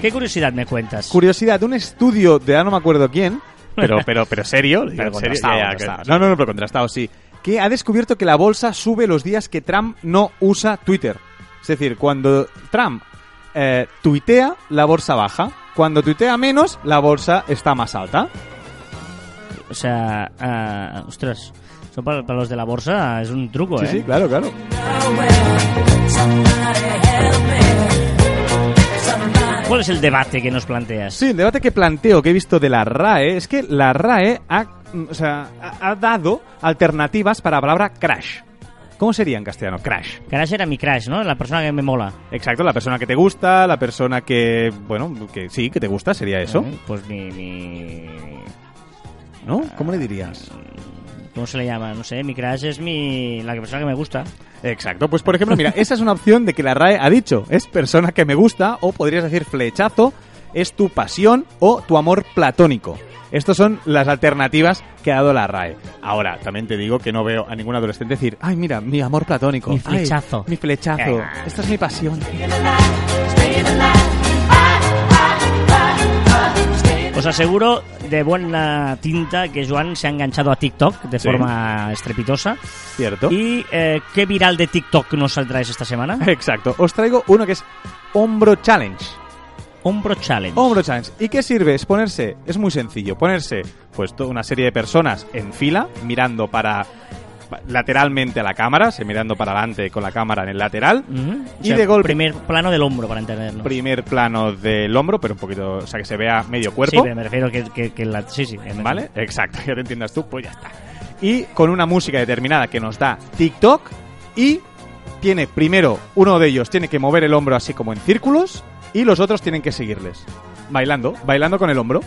¿Qué curiosidad me cuentas? Curiosidad, un estudio de, ah, no me acuerdo quién, pero, pero, pero serio, digo Pero serio, ya, ya, que- no, no, no, pero contrastado, sí, que ha descubierto que la bolsa sube los días que Trump no usa Twitter. Es decir, cuando Trump eh, tuitea, la bolsa baja. Cuando tuitea menos, la bolsa está más alta. O sea, ah, ostras, eso para, para los de la bolsa es un truco, Sí, ¿eh? sí, claro, claro. ¿Cuál es el debate que nos planteas? Sí, el debate que planteo, que he visto de la RAE, es que la RAE ha, mm, o sea, ha ha dado alternativas para la palabra crash. ¿Cómo sería en castellano? Crash. Crash era mi crash, ¿no? La persona que me mola. Exacto, la persona que te gusta, la persona que, bueno, que sí, que te gusta, sería eso, Eh, Pues mi, mi... ¿no? ¿Cómo le dirías? ¿Cómo se le llama? No sé, mi crash es mi... la persona que me gusta. Exacto, pues por ejemplo, mira, esa es una opción de que la RAE ha dicho, es persona que me gusta, o podrías decir flechazo, es tu pasión o tu amor platónico. Estas son las alternativas que ha dado la RAE. Ahora, también te digo que no veo a ningún adolescente decir, ay, mira, mi amor platónico. Mi ay, flechazo". mi flechazo. Venga. Esta es mi pasión. Os aseguro de buena tinta que Joan se ha enganchado a TikTok de Sí. forma estrepitosa. ¿Cierto? ¿Y eh, qué viral de TikTok nos saldráis esta semana? Exacto. Os traigo uno que es Hombro Challenge. Hombro Challenge. Hombro Challenge. ¿Y qué sirve? Es ponerse, es muy sencillo, ponerse pues toda una serie de personas en fila, mirando para lateralmente a la cámara, se mirando para adelante con la cámara en el lateral. Ujú. O Y sea, de golpe- Primer plano del hombro, para entenderlo. Primer plano del hombro, pero un poquito, o sea, que se vea medio Sí, cuerpo. pero me refiero que, que, que la... Sí, sí. ¿Vale? Exacto, ya te entiendas tú, pues ya está. Y con una música determinada que nos da TikTok y tiene primero uno de ellos tiene que mover el hombro así como en círculos y los otros tienen que seguirles. Bailando, bailando con el hombro.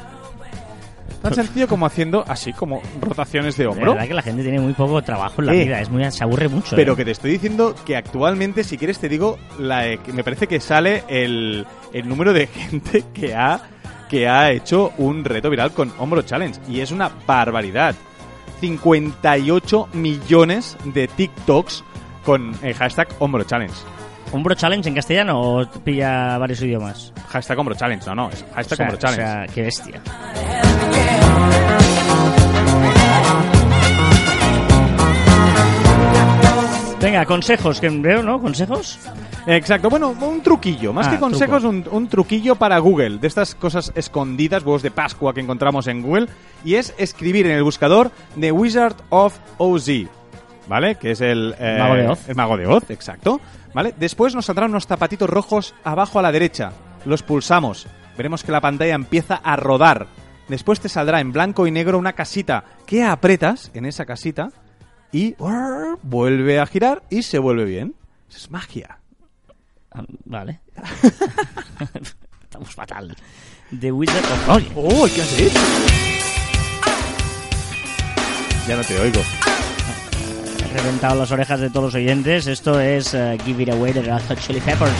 Tan sencillo como haciendo así como rotaciones de hombro. verdad que la gente tiene muy poco trabajo en la Eh. vida. Es muy, se aburre mucho. Pero ¿eh? que te estoy diciendo que actualmente, si quieres te digo, la, eh, me parece que sale el, el número de gente que ha, que ha hecho un reto viral con Hombro Challenge. Y es una barbaridad. 58 millones de TikToks con el hashtag Hombro Challenge. ¿Hombro Challenge en castellano o pilla varios idiomas? Hashtag Hombro Challenge, no, no, es hashtag O sea, Hombro Challenge. o sea, qué bestia. Venga, consejos, que veo, ¿no? ¿Consejos? Exacto, bueno, un truquillo, más Ah, que consejos, truco. un, un truquillo para Google, de estas cosas escondidas, huevos de Pascua que encontramos en Google, y es escribir en el buscador The Wizard of Oz, ¿vale? Que es el... eh, Mago de Oz. El mago de Oz, exacto. ¿Vale? Después nos saldrán unos zapatitos rojos abajo a la derecha, los pulsamos, veremos que la pantalla empieza a rodar. Después te saldrá en blanco y negro una casita que apretas en esa casita y vuelve a girar y se vuelve bien. Eso es magia. Ah, vale. Estamos fatal. The Wizard of... Oye, ¡Oh, qué has hecho! Ya no te oigo. he reventado las orejas de todos los oyentes. Esto es eh, Give It Away de Red Hot Chili Peppers.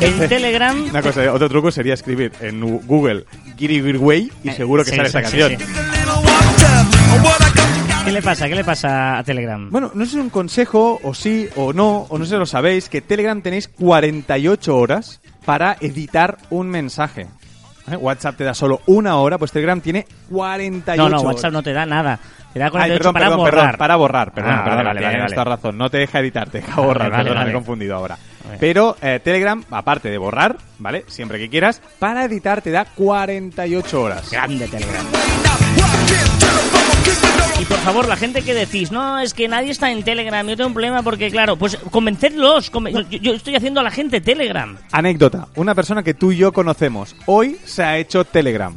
En Telegram... Una cosa, otro truco sería escribir en Google Giri Way y Eh, seguro que sí, sale sí, esta sí, canción. sí. ¿Qué le pasa? ¿Qué le pasa a Telegram? Bueno, no sé si es un consejo, o sí, o no, o no sé si lo sabéis, que Telegram tenéis 48 horas para editar un mensaje. ¿eh? WhatsApp te da solo una hora, pues Telegram tiene 48 No, no, horas. WhatsApp no te da nada. Te da Ay, 48 perdón, para perdón, borrar. perdón, para borrar, perdón, Ah, perdón, vale, vale, vale. toda razón, no te deja editar, te deja borrar, vale, perdón, me he confundido ahora. Pero eh, Telegram, aparte de borrar, ¿vale? Siempre que quieras, para editar te da 48 horas. Grande Telegram. Y por favor, la gente que decís, no, es que nadie está en Telegram, yo tengo un problema porque, claro, pues convencedlos. conven- yo, yo estoy haciendo a la gente Telegram. Anécdota, una persona que tú y yo conocemos, hoy se ha hecho Telegram,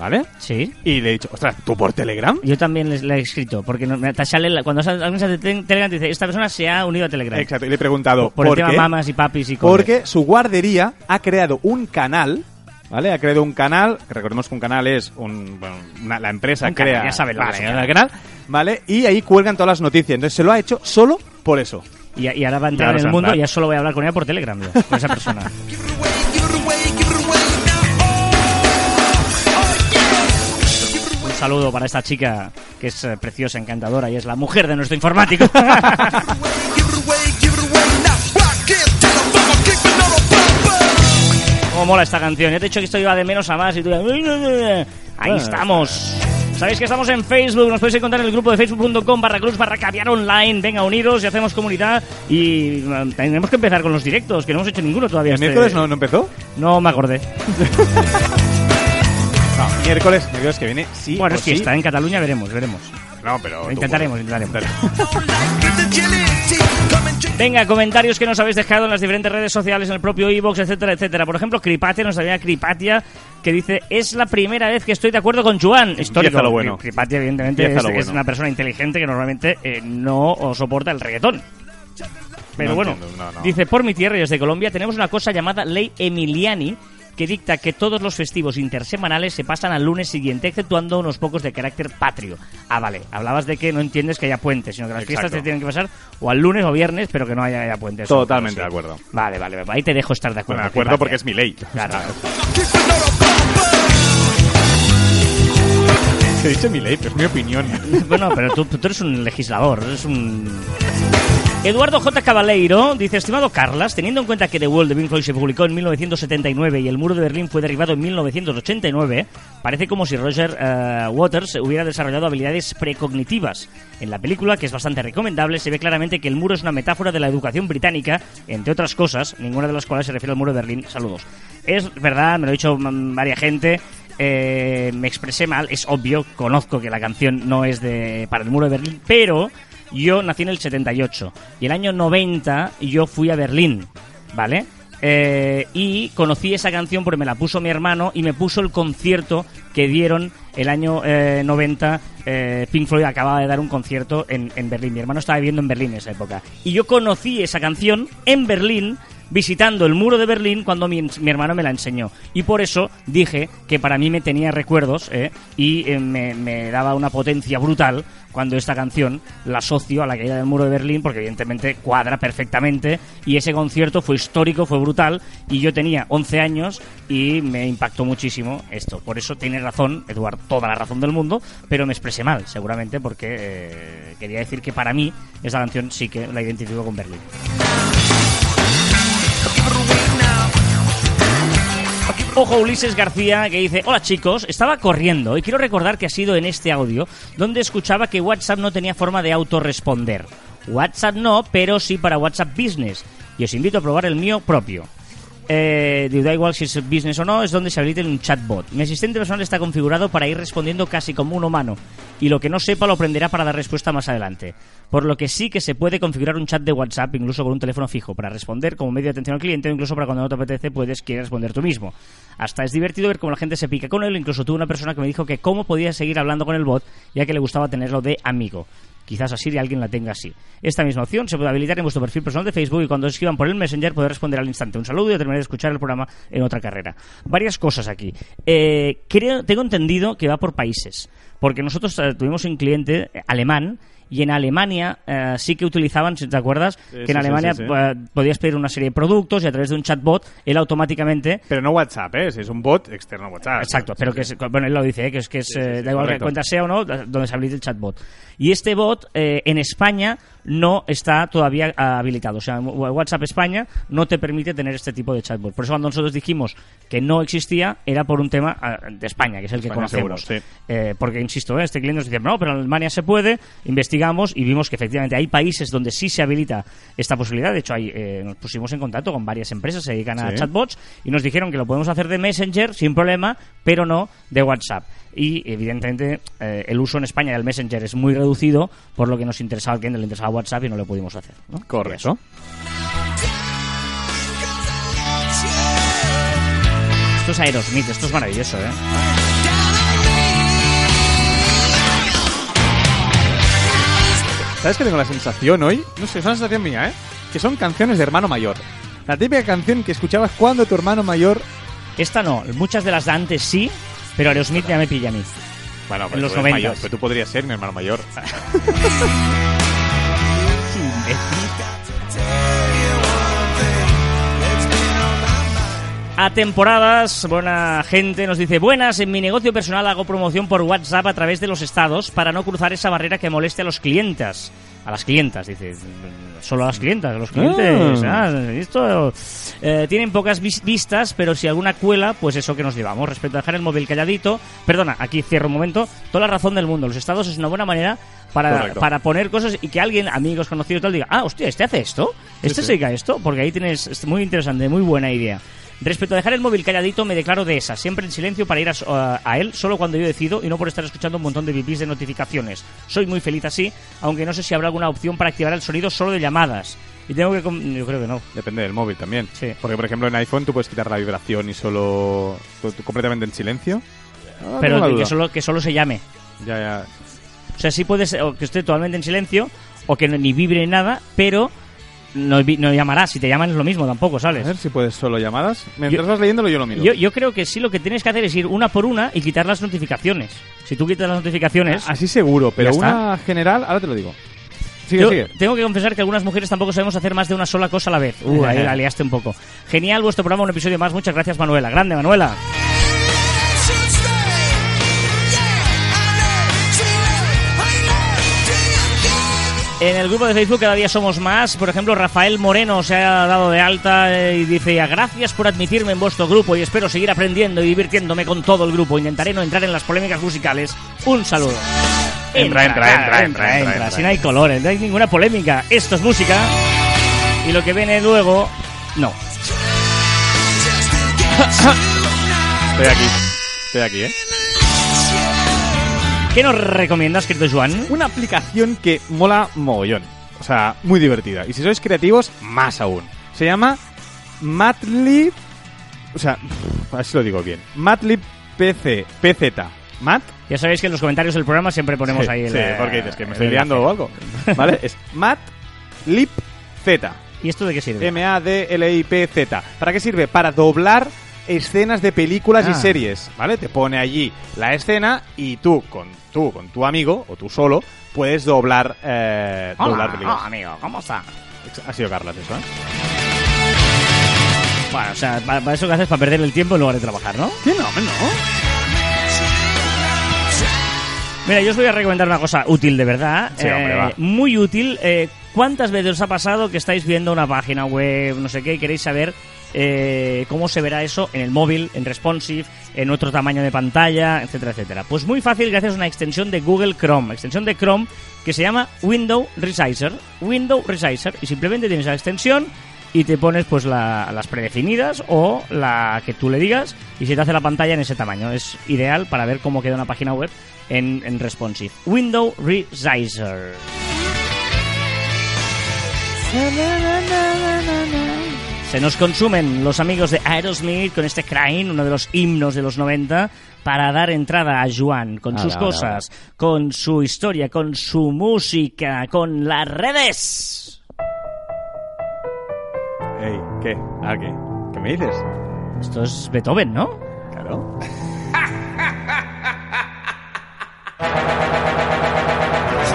¿vale? Sí. Y le he dicho, ostras, ¿tú por Telegram? Yo también les, le he escrito, porque no- me- te sale la- cuando sale- alguien sale de te- Telegram, te dice, esta persona se ha unido a Telegram. Exacto, y le he preguntado, Por el tema qué? mamas y papis y cosas. Porque su guardería ha creado un canal, ¿vale? Ha creado un canal, que recordemos que un canal es un, bueno, una- la empresa Un canal, crea ya saben lo que vale, es un el canal. ¿vale? Y ahí cuelgan todas las noticias. Entonces se lo ha hecho solo por eso. Y, y ahora va a entrar Claro, en el mundo y ya solo voy a hablar con ella por Telegram, yo, con esa persona. saludo para esta chica que es eh, preciosa, encantadora y es la mujer de nuestro informático. Cómo mola esta canción. Ya te he dicho que esto iba de menos a más y tú... Ahí Bueno, estamos. Sabéis que estamos en Facebook, nos podéis encontrar en el grupo de facebook.com barra cruz barra caviar online. Venga, uniros y hacemos comunidad. Y eh, tenemos que empezar con los directos, que no hemos hecho ninguno todavía. ¿El este- miércoles no, no empezó? No me acordé. No, miércoles, miércoles que viene, sí bueno, o es que sí. está en Cataluña, veremos, veremos. No, pero... tú Intentaremos, intentaremos. Venga, comentarios que nos habéis dejado en las diferentes redes sociales, en el propio iBox, etcétera, etcétera. Por ejemplo, Cripatia nos había Cripatia que dice: Es la primera vez que estoy de acuerdo con Juan. Histórico. lo bueno. Cripatia, evidentemente, es, lo una persona inteligente que normalmente eh, no soporta el reggaetón. Pero No bueno, entiendo, no, no. dice: Por mi tierra y desde Colombia tenemos una cosa llamada Ley Emiliani que dicta que todos los festivos intersemanales se pasan al lunes siguiente, exceptuando unos pocos de carácter patrio. Ah, vale, hablabas de que no entiendes que haya puentes, sino que las fiestas se tienen que pasar o al lunes o viernes, pero que no haya, haya puentes. Totalmente de acuerdo. Vale, vale, vale, ahí te dejo estar de acuerdo. Bueno, de acuerdo porque es mi ley. Claro. He dicho mi ley, pero es mi opinión. Bueno, pero tú, tú eres un legislador, eres un... Eduardo J. Cabaleiro dice, estimado Carlas, teniendo en cuenta que The Wall de Pink se publicó en 1979 y el muro de Berlín fue derribado en 1989, parece como si Roger eh, Waters hubiera desarrollado habilidades precognitivas. En la película, que es bastante recomendable, se ve claramente que el muro es una metáfora de la educación británica, entre otras cosas, ninguna de las cuales se refiere al muro de Berlín. Saludos. Es verdad, me lo ha dicho mm, varias gente, eh, me expresé mal, es obvio, conozco que la canción no es de para el muro de Berlín, pero yo nací en el 78 y el año 90 yo fui a Berlín, ¿vale? Eh, y conocí esa canción porque me la puso mi hermano y me puso el concierto que dieron el año eh, 90. eh, Pink Floyd acababa de dar un concierto en, en Berlín. Mi hermano estaba viviendo en Berlín en esa época. Y yo conocí esa canción en Berlín visitando el muro de Berlín cuando mi, mi hermano me la enseñó. Y por eso dije que para mí me tenía recuerdos ¿eh? y eh, me, me daba una potencia brutal cuando esta canción la asocio a la caída del muro de Berlín porque evidentemente cuadra perfectamente y ese concierto fue histórico, fue brutal y yo tenía 11 años y me impactó muchísimo esto. Por eso tiene razón, Eduard, toda la razón del mundo, pero me expresé mal seguramente porque eh, quería decir que para mí esta canción sí que la identifico con Berlín. Ojo Ulises García que dice, hola chicos, estaba corriendo y quiero recordar que ha sido en este audio donde escuchaba que WhatsApp no tenía forma de autorresponder. WhatsApp no, pero sí para WhatsApp Business. Y os invito a probar el mío propio. Eh, da igual si es business o no, es donde se habilita un chatbot. Mi asistente personal está configurado para ir respondiendo casi como un humano, y lo que no sepa lo aprenderá para dar respuesta más adelante. Por lo que sí que se puede configurar un chat de WhatsApp, incluso con un teléfono fijo, para responder como medio de atención al cliente, o incluso para cuando no te apetece puedes querer responder tú mismo. Hasta es divertido ver cómo la gente se pica con él, incluso tuve una persona que me dijo que cómo podía seguir hablando con el bot, ya que le gustaba tenerlo de amigo. Quizás así alguien la tenga así. Esta misma opción se puede habilitar en vuestro perfil personal de Facebook y cuando escriban por el Messenger podéis responder al instante. Un saludo y terminar de escuchar el programa en otra carrera. Varias cosas aquí. Eh, creo, tengo entendido que va por países. Porque nosotros eh, tuvimos un cliente alemán y en Alemania eh, sí que utilizaban, si te acuerdas, Sí, que en Alemania sí, sí. eh, podías pedir una serie de productos y a través de un chatbot él automáticamente Pero no WhatsApp, ¿eh? Es un bot externo a WhatsApp. Exacto, pero que es, bueno, él lo dice, ¿eh? que es que es, eh, da igual que correcto. cuenta sea o no, donde se habilite el chatbot. Y este bot eh, en España no está todavía habilitado. O sea, WhatsApp España no te permite tener este tipo de chatbot. Por eso cuando nosotros dijimos que no existía, era por un tema ah, de España, que es el que España conocemos. seguro, sí. Eh, porque, insisto, ¿eh? este cliente nos dice, no, pero en Alemania se puede, investigamos y vimos que efectivamente hay países donde sí se habilita esta posibilidad. De hecho, hay, eh, nos pusimos en contacto con varias empresas que se dedican a Sí. chatbots y nos dijeron que lo podemos hacer de Messenger sin problema, pero no de WhatsApp. Y evidentemente eh, el uso en España del Messenger es muy reducido, por lo que nos interesaba al cliente, le interesaba WhatsApp y no lo pudimos hacer. ¿no? Correcto. Esto es Aerosmith, esto es maravilloso, ¿eh? ¿Sabes que tengo la sensación hoy? No sé, es una sensación mía, ¿eh? Que son canciones de hermano mayor. La típica canción que escuchabas cuando tu hermano mayor... Esta no, muchas de las de antes sí, pero Aerosmith ya me pilla a mí. Bueno, En los tú eres 90s. mayor, pero tú podrías ser mi hermano mayor. A temporadas, buena gente nos dice, buenas, en mi negocio personal hago promoción por WhatsApp a través de los estados para no cruzar esa barrera que moleste a los clientes. A las clientas, dice. Solo a las clientas, a los clientes. Ah. ah, esto eh, tienen pocas vis- vistas, pero si alguna cuela, pues eso que nos llevamos. Respecto a dejar el móvil calladito, perdona, aquí cierro un momento, toda la razón del mundo. Los estados es una buena manera para, Correcto. para poner cosas y que alguien, amigos, conocidos, tal, diga, ah, hostia, este hace esto, este Sí, se sí. dedica a esto, porque ahí tienes, es muy interesante, muy buena idea. Respecto a dejar el móvil calladito, me declaro de esa, siempre en silencio para ir a, a- a él solo cuando yo decido y no por estar escuchando un montón de bipis de notificaciones. Soy muy feliz así, aunque no sé si habrá alguna opción para activar el sonido solo de llamadas. Y tengo que... Yo creo que no. Depende del móvil también. Sí. Porque, por ejemplo, en iPhone tú puedes quitar la vibración y solo... tú- tú completamente en silencio. Ah, Pero que, solo, que solo se llame. Ya, ya. O sea, sí puede ser o que esté totalmente en silencio o que ni vibre nada, pero no, vi- no llamará. Si te llaman es lo mismo tampoco, A ¿sabes? ver si puedes solo llamadas. Mientras Yo- vas leyéndolo yo lo miro. Yo, yo creo que sí lo que tienes que hacer es ir una por una y quitar las notificaciones. Si tú quitas las notificaciones... Así seguro, pero una general, ahora te lo digo. Sigue, Yo sigue. tengo que confesar que algunas mujeres tampoco sabemos hacer más de una sola cosa a la vez. Uh, ahí la liaste un poco. Genial vuestro programa, un episodio más. Muchas gracias, Manuela. Grande, Manuela. En el grupo de Facebook cada día somos más. Por ejemplo, Rafael Moreno se ha dado de alta eh, y dice gracias por admitirme en vuestro grupo y espero seguir aprendiendo y divirtiéndome con todo el grupo. Intentaré no entrar en las polémicas musicales. Un saludo. Entra, entra, entra, entra, entra. Si no hay colores, no hay ninguna polémica. Esto es música. Y lo que viene luego, no. Estoy aquí. Estoy aquí, ¿eh? ¿Qué nos recomiendas, querido Juan? Una aplicación que mola mogollón. O sea, muy divertida. Y si sois creativos, más aún. Se llama Matlib... O sea, a ver si lo digo bien. Matlib PC. PZ. Mat... Ya sabéis que en los comentarios del programa siempre ponemos sí, ahí el. sí, porque dices que me estoy liando o algo. ¿Vale? Es Matlib Z. ¿Y esto de qué sirve? M-A-D-L-I-P-Z. ¿Para qué sirve? Para doblar escenas de películas y Ah. series, ¿vale? Te pone allí la escena y tú, con tú, con tu amigo, o tú solo, puedes doblar, eh, doblar películas. oh, amigo, ¿cómo está? Ha sido Carlas eso, ¿eh? Bueno, o sea, para, para eso que haces para perder el tiempo en lugar de trabajar, ¿no? ¿Qué no, no? Mira, yo os voy a recomendar una cosa útil de verdad. Sí, hombre, va. Muy útil. Eh, ¿Cuántas veces os ha pasado que estáis viendo una página web, no sé qué, y queréis saber eh, cómo se verá eso en el móvil, en responsive, en otro tamaño de pantalla, etcétera, etcétera? Pues muy fácil gracias a una extensión de Google Chrome. Extensión de Chrome que se llama Window Resizer. Window Resizer. Y simplemente tienes la extensión y te pones pues la- las predefinidas o la que tú le digas y se te hace la pantalla en ese tamaño. Es ideal para ver cómo queda una página web en responsive. Window Resizer. Se nos consumen los amigos de Aerosmith con este Crying, uno de los himnos de los 90, para dar entrada a Juan con sus ala, cosas, con su historia, con su música, con las redes. Ey, ¿qué? ¿Ah, qué? ¿Qué me dices? Esto es Beethoven, ¿no? Claro.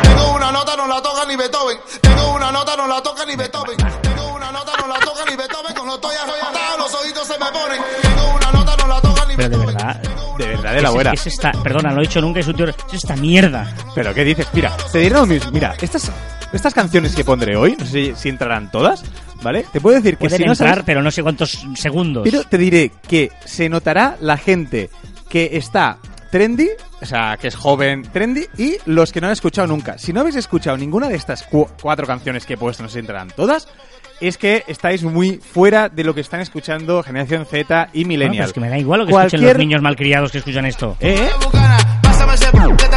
Tengo una nota, no la toca ni Beethoven. Tengo una nota, no la toca ni Beethoven. Tengo nota, no la toca ni Beethoven. Cuando estoy arrebatado, los ojitos se me ponen. Tengo una nota, no la toca ni Pero de verdad. De verdad, ¿Qué de la buena. es esta? Perdona, lo he dicho nunca, es un tío. ¿Qué es esta mierda? ¿Pero qué dices? Mira, te diré lo mismo. Mira, esta es estas canciones que pondré hoy, no sé si, si entrarán todas, ¿vale? Te puedo decir que Pueden si no entrar, sabes- pero no sé cuántos segundos. pero te diré que se notará la gente que está trendy, o sea, que es joven, trendy, y los que no han escuchado nunca. Si no habéis escuchado ninguna de estas cu- cuatro canciones que he puesto, no sé si entrarán todas, es que estáis muy fuera de lo que están escuchando Generación Z y Bueno, pero Millennial. es que me da igual lo que escuchen los Cualquier- niños malcriados que escuchan esto. ¿Eh? Que que que.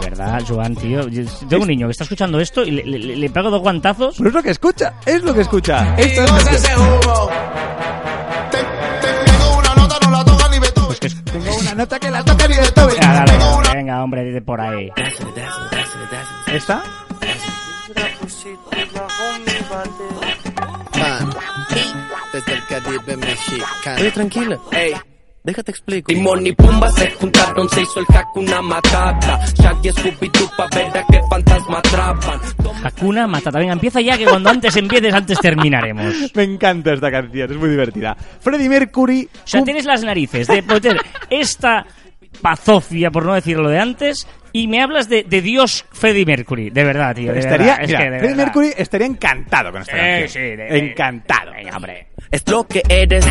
De verdad, Joan, tío. Yo tengo un niño que está escuchando esto y le, le- le pego dos guantazos. Pero es lo que escucha, es lo que escucha. Esto es goza ese humo. Te- te- Tengo una nota, no la venga, hombre, dite por ahí. ¿Esta? Man, desde el Caribe mexicano. Oye, tranquila. Ey, Déjate explico. Timón y Pumba se juntaron, se hizo el Hakuna Matata. Shaggy y Scooby-Doo pa' ver a qué fantasma atrapan. Hakuna Matata. Venga, empieza ya que cuando antes empieces, antes terminaremos. Me encanta esta canción, es muy divertida. Freddie Mercury. O sea, tienes las narices de meter esta pazofia, por no decirlo de antes, y me hablas de, de Dios Freddie Mercury. De verdad, tío. de estaría, verdad, es mira, que de Freddie verdad. Mercury estaría encantado con esta Sí, canción. sí, de- encantado. Venga, hombre. Es lo que eres.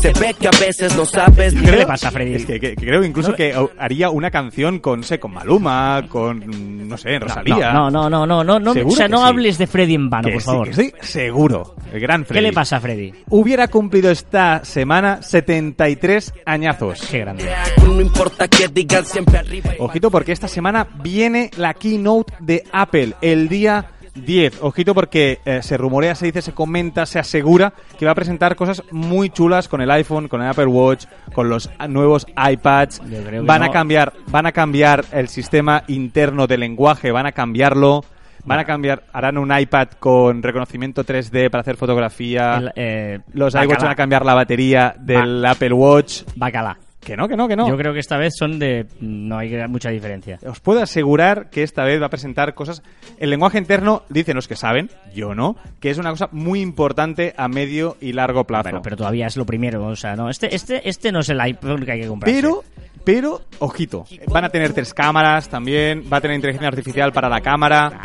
Se ve que a veces no sabes. ¿Qué le pasa a Freddie? Es que, que- que creo incluso que haría una canción con, sé, con Maluma, con, no sé, Rosalía. No, no, no, no, no, no, o sea, no sí. hables de Freddy en vano, Que por sí, favor. que sí, seguro. El gran ¿Qué Freddie. le pasa a Freddy? Hubiera cumplido esta semana 73 añazos. Qué grande. No importa que digan siempre arriba. Ojito porque esta semana viene la keynote de Apple el día 10. Ojito porque eh, se rumorea, se dice, se comenta, se asegura que va a presentar cosas muy chulas con el iPhone, con el Apple Watch, con los nuevos iPads. Van a cambiar, van a cambiar el sistema interno de lenguaje, van a cambiarlo. Van a cambiar, harán un iPad con reconocimiento 3D para hacer fotografía. El, eh, los iWatch van a cambiar la batería del Apple Watch. Bacala. Que no, que no, que no. Yo creo que esta vez son de... No hay mucha diferencia. Os puedo asegurar que esta vez va a presentar cosas. El lenguaje interno, dicen los que saben, yo no, que es una cosa muy importante a medio y largo plazo. Bueno, pero todavía es lo primero, o sea, no, este, este, este no es el iPhone que hay que comprar. pero, pero, ojito, van a tener tres cámaras también, va a tener inteligencia artificial para la cámara.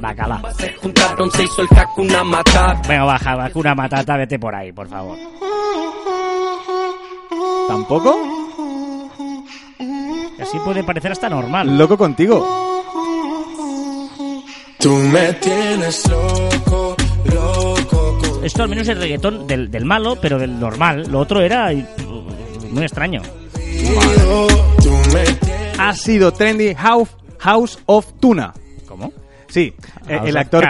Bacala. Venga, baja, vacuna matata, vete por ahí, por favor. ¿Tampoco? Así puede parecer hasta normal. Loco contigo. Tú me tienes loco, loco. con- Esto al menos es reggaetón del, del malo, pero del normal. Lo otro era eh, muy extraño. Ha sido trendy House, House of Tuna. ¿Cómo? Sí, eh, House el actor.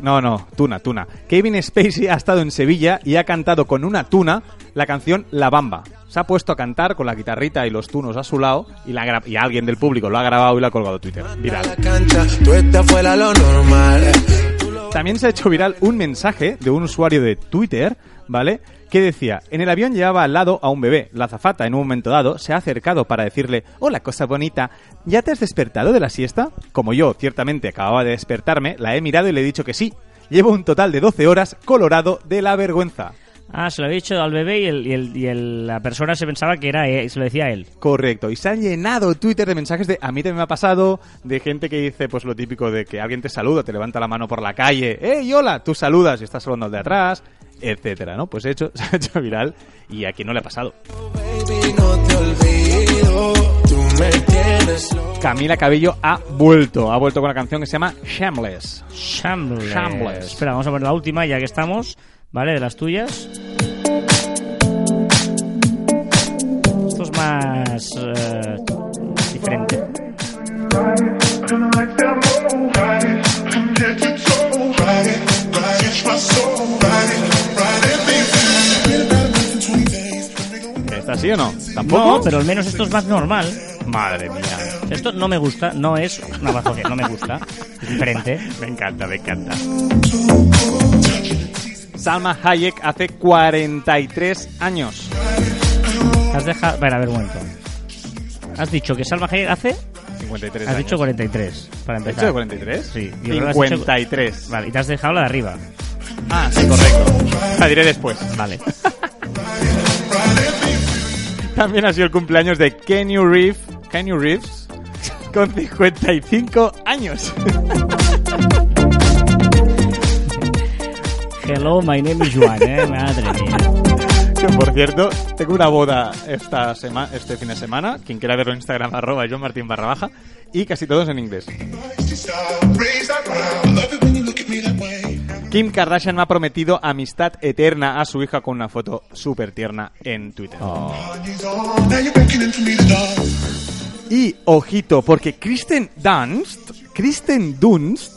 No, no, Tuna, Tuna. Kevin Spacey ha estado en Sevilla y ha cantado con una tuna la canción La Bamba. Se ha puesto a cantar con la guitarrita y los tunos a su lado y, la gra- y alguien del público lo ha grabado y lo ha colgado a Twitter. Viral. eh. También se ha hecho viral un mensaje de un usuario de Twitter, ¿vale? Que decía, en el avión llevaba al lado a un bebé. La azafata, en un momento dado, se ha acercado para decirle, hola, cosa bonita, ¿ya te has despertado de la siesta? Como yo, ciertamente, acababa de despertarme, la he mirado y le he dicho que sí. Llevo un total de 12 horas colorado de la vergüenza. Ah, se lo había dicho al bebé y, el, y, el- y el- la persona se pensaba que era él, se lo decía él. Correcto, y se ha llenado Twitter de mensajes de a mí también me ha pasado, de gente que dice pues lo típico de que alguien te saluda, te levanta la mano por la calle, ¡Ey, hola! Tú saludas y estás saludando al de atrás, etcétera, ¿no? Pues he hecho, se ha hecho viral y a quien no le ha pasado. Camila Cabello ha vuelto, ha vuelto con una canción que se llama Shameless. Shambles. Shambles. Espera, vamos a ver la última ya que estamos, ¿vale? De las tuyas. Esto es más eh, diferente. ¿Está así o no? ¿Tampoco? No, pero al menos esto es más normal. Madre mía. Esto no me gusta, no es una bazofia, no me gusta. Es diferente. Me encanta, me encanta. Salma Hayek hace 43 años. Has dejado. Espera, a ver un momento. Has dicho que Salma Hayek hace. 53 Has años. dicho 43. Para ¿He empezar. dicho 43? Sí. y luego has dicho- 53. Vale, y te has dejado la de arriba. Ah, sí, correcto. La diré después. Vale. También ha sido el cumpleaños de Kenny Reeve, Kenny Reeves con 55 años. Hello, my name is Juan, ¿eh? Madre mía. Que por cierto, tengo una boda esta sema- este fin de semana. Quien quiera verlo en Instagram, arroba John Martín barra baja. Y casi todos en inglés. Kim Kardashian me ha prometido amistad eterna a su hija con una foto súper tierna en Twitter. Y ojito, porque Kristen Dunst, Kristen Dunst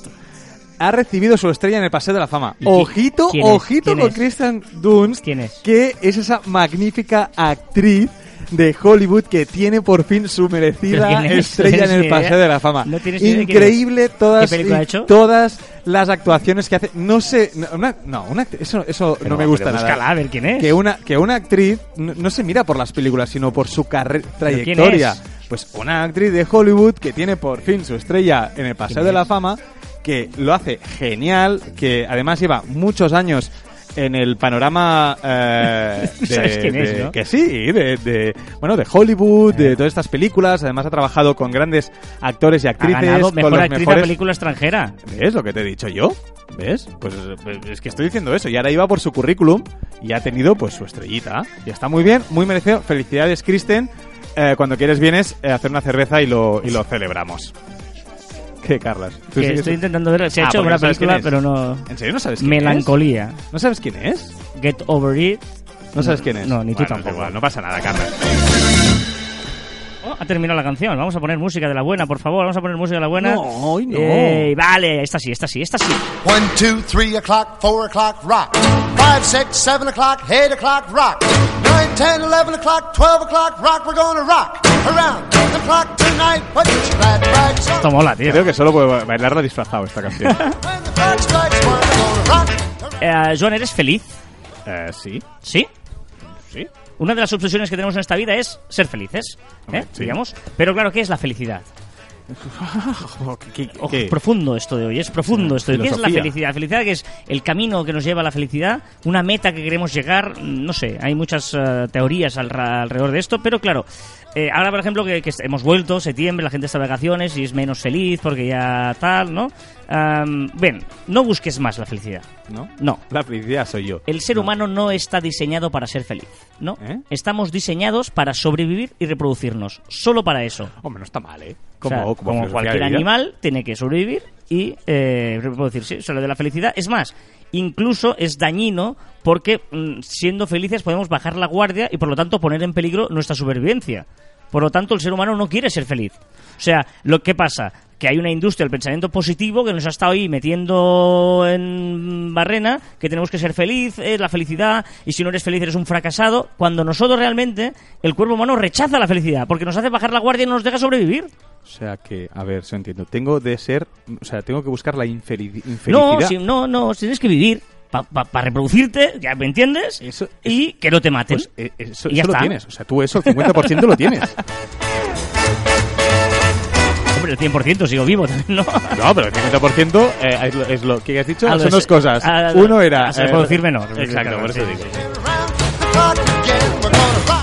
ha recibido su estrella en el Paseo de la Fama. ¿Y qui- Ojito, quién es? ojito ¿Quién con es? Kristen Dunst, ¿Quién es? que es esa magnífica actriz de Hollywood que tiene por fin su merecida ¿Pero estrella ¿No en el Paseo de la Fama. ¿No? Increíble todas ¿Qué película y ha hecho? todas las actuaciones que hace. No sé, no, una, no, una act- eso, eso no me gusta pero nada búscala, a ver quién es. que una que una actriz no, no se mira por las películas sino por su ¿Pero trayectoria es? pues una actriz de Hollywood que tiene por fin su estrella en el paseo ¿Quién de la fama que lo hace genial que además lleva muchos años en el panorama eh, de, ¿Sabes quién es, de- no? que sí de, de- bueno de Hollywood de todas estas películas además ha trabajado con grandes actores y Ha actrices ganado con mejor actriz mejores a película extranjera. ¿Ves lo que te he dicho yo? ¿Ves? Pues pues, es que estoy diciendo eso. Y ahora iba por su currículum y ha tenido pues su estrellita. Y está muy bien, muy merecido. Felicidades, Kristen. Eh, cuando quieres vienes eh, a hacer una cerveza y lo, y lo celebramos. ¿Qué, Carlas? ¿Tú Que sigues- estoy intentando ver. Se ha Ah, hecho porque una no sabes película, es. pero no. ¿En serio no sabes quién Melancolía. es? ¿No sabes quién es? Get Over It. ¿No sabes quién es? No, ni tú Bueno, tampoco. igual, no pasa nada, Carlas. Ha terminado la canción. Vamos a poner música de la buena, por favor. Vamos a poner música de la buena. No, hoy no. Eh, vale, esta sí, esta sí, esta sí. One, two, three o'clock, four o'clock, rock. Five, six, seven o'clock, eight o'clock, rock. Nine, ten, eleven o'clock, twelve o'clock, rock. We're gonna rock around the clock tonight. Put your glad rags on. Esto mola, tío. Creo que solo puedo bailarla disfrazado esta canción. Eh, Joan, ¿eres feliz? eh, sí, ¿Sí? sí. Una de las obsesiones que tenemos en esta vida es ser felices, ¿eh? Sí. digamos. Pero claro, ¿qué es la felicidad? ¿Qué- Ojo, qué? es profundo esto de hoy, es profundo esto. de hoy. ¿Qué es la felicidad? La felicidad que es el camino que nos lleva a la felicidad, una meta que queremos llegar, no sé, hay muchas eh, teorías al- alrededor de esto, pero claro, eh, ahora por ejemplo que, que hemos vuelto, septiembre, la gente está de vacaciones y es menos feliz porque ya tal, ¿no? Am, ven, no busques más la felicidad. ¿No? No. La felicidad soy yo. El ser humano no está diseñado para ser feliz, ¿no? ¿Eh? Estamos diseñados para sobrevivir y reproducirnos, solo para eso. Hombre, no está mal, ¿eh? O sea, Como, cualquier animal, tiene que sobrevivir y eh, reproducirse. Eso, lo de la felicidad. Es más, incluso es dañino porque mm, siendo felices podemos bajar la guardia y por lo tanto poner en peligro nuestra supervivencia. Por lo tanto, el ser humano no quiere ser feliz. O sea, lo que pasa que hay una industria del pensamiento positivo que nos ha estado ahí metiendo en barrena, que tenemos que ser felices, la felicidad, y si no eres feliz eres un fracasado, cuando nosotros realmente, el cuerpo humano rechaza la felicidad, porque nos hace bajar la guardia y no nos deja sobrevivir. O sea que, a ver, si entiendo. Tengo de ser, o sea, tengo que buscar la infeli- No, infelicidad. si- no, no, tienes que vivir para reproducirte, ¿ya me entiendes? Eso- y que no te maten. Pues eh, eso, Y ya eso lo tienes. O sea, tú eso, el 50% lo tienes. Hombre, el 100% sigo vivo también, ¿no? No, pero el 50% eh, es, lo, es lo que has dicho. Ah, son dos cosas. Ah, Uno era... a reproducir menos. Exacto, por eso Sí, digo.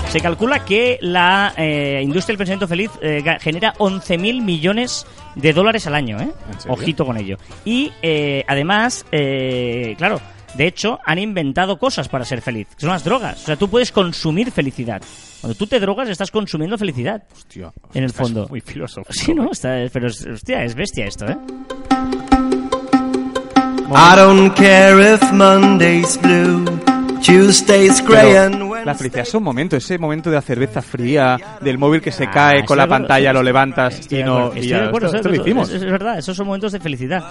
Se calcula que la eh, industria del pensamiento feliz eh, genera 11.000 millones de dólares al año, ¿eh? Ojito con ello. Y eh, además, eh, claro, de hecho, han inventado cosas para ser feliz, que son las drogas. O sea, tú puedes consumir felicidad. Cuando tú te drogas, estás consumiendo felicidad. Hostia, En el fondo. Muy filosófico. Sí, ¿no? Está, pero, hostia, es bestia esto, ¿eh? I don't care if Monday's blue, Tuesday's Pero la felicidad es un momento, ese momento de la cerveza fría, del móvil que se Ah, cae con de la acuerdo, pantalla, lo levantas Estoy y de no... y ya, de acuerdo, esto, esto- esto lo hicimos. Es, es verdad, esos son momentos de felicidad.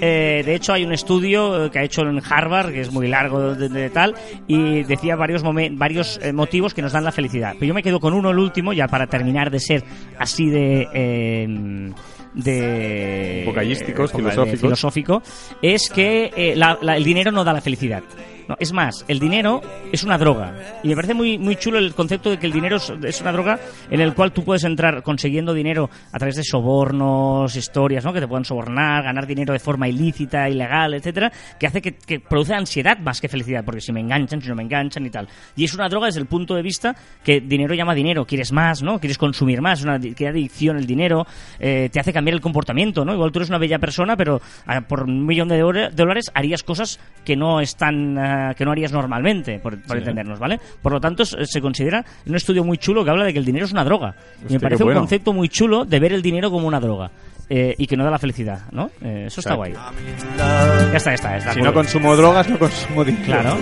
Eh, de hecho, hay un estudio eh, que ha hecho en Harvard, que es muy largo de, de tal, y decía varios, momen- varios eh, motivos que nos dan la felicidad. Pero yo me quedo con uno, el último, ya para terminar de ser así de... eh, de Vocallísticos, eh, filosóficos. filosófico es que eh, la- la- el dinero no da la felicidad No, es más, el dinero es una droga. Y me parece muy, muy chulo el concepto de que el dinero es, es una droga en el cual tú puedes entrar consiguiendo dinero a través de sobornos, historias, ¿no? Que te puedan sobornar, ganar dinero de forma ilícita, ilegal, etcétera, que hace que, que produce ansiedad más que felicidad, porque si me enganchan, si no me enganchan y tal. Y es una droga desde el punto de vista que dinero llama dinero, quieres más, ¿no? Quieres consumir más, es una adicción el dinero, eh, te hace cambiar el comportamiento, ¿no? Igual tú eres una bella persona, pero ah, por un millón de dólares- harías cosas que no están, ah, que no harías normalmente, por, por entendernos, ¿vale? Por lo tanto, se considera un estudio muy chulo que habla de que el dinero es una droga. y Hostia, me parece bueno. un concepto muy chulo de ver el dinero como una droga. eh, y que no da la felicidad, ¿no? Eh, eso está guay. Ya está, ya está. está Si no consumo drogas, no consumo dinero. Claro.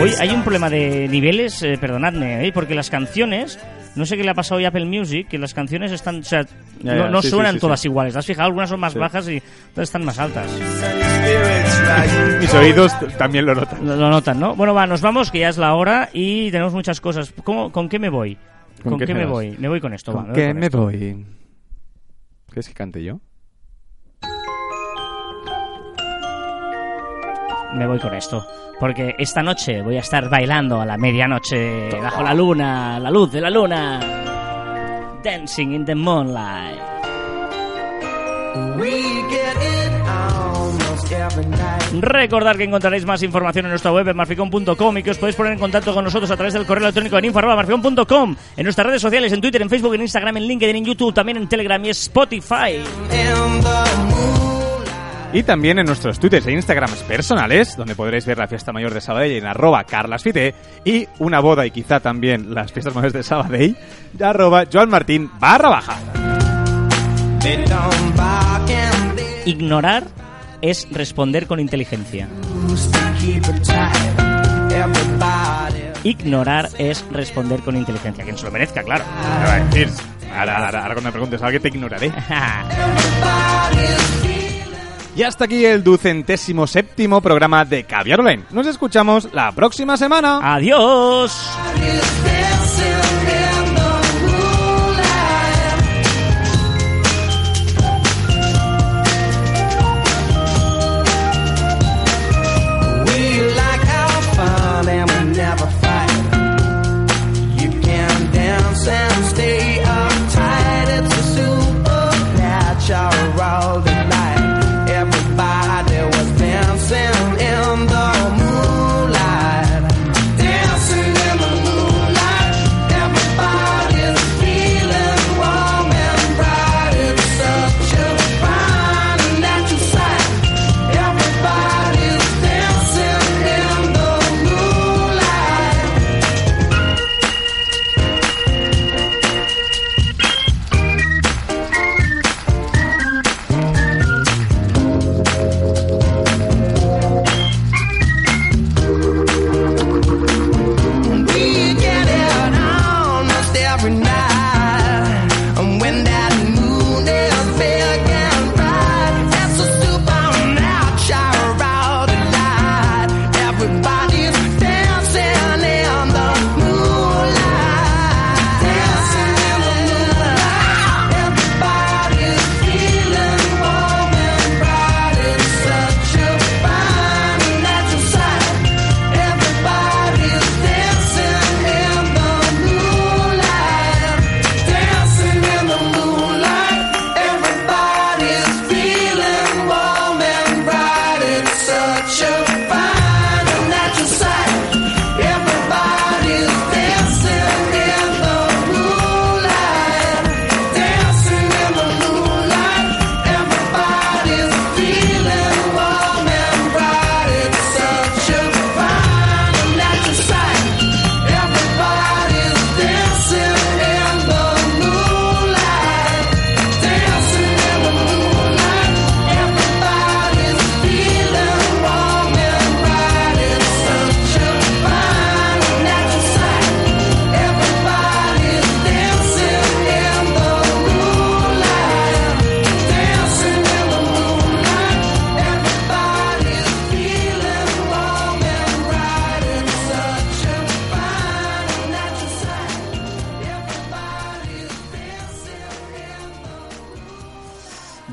Hoy hay un problema de niveles, eh, perdonadme, ¿eh? porque las canciones, no sé qué le ha pasado a Apple Music, que las canciones están, o sea, Ya, no, ya, no sí, sí, suenan sí, todas iguales. ¿Te has fijado? Algunas son más bajas y otras están más altas. Mis oídos también lo notan. Lo, lo notan, ¿no? Bueno, va, nos vamos, que ya es la hora y tenemos muchas cosas. ¿Cómo, ¿Con qué me voy? ¿Con ¿Con, qué qué, me vas? voy? Me voy con esto, va, ¿Con me voy qué con me voy? ¿Quieres que cante yo? Me voy con esto. Porque esta noche voy a estar bailando a la medianoche bajo la luna, la luz de la luna. Dancing in the moonlight. Recordad que encontraréis más información en nuestra web en marficon.com y que os podéis poner en contacto con nosotros a través del correo electrónico en info.marficon.com, en nuestras redes sociales, en Twitter, en Facebook, en Instagram, en LinkedIn, en YouTube, también en Telegram y Spotify. Y también en nuestros twitters e instagrams personales, donde podréis ver la fiesta mayor de Sabadell en arroba carlasfite y una boda y quizá también las fiestas mayores de Sabadell de arroba joanmartin barra baja. Ignorar es responder con inteligencia. Ignorar es responder con inteligencia. Quien se lo merezca, claro. A ahora, ahora, ahora cuando me preguntes algo te ignoraré. Y hasta aquí el ducentésimo séptimo programa de Caviar Online. Nos escuchamos la próxima semana. Adiós.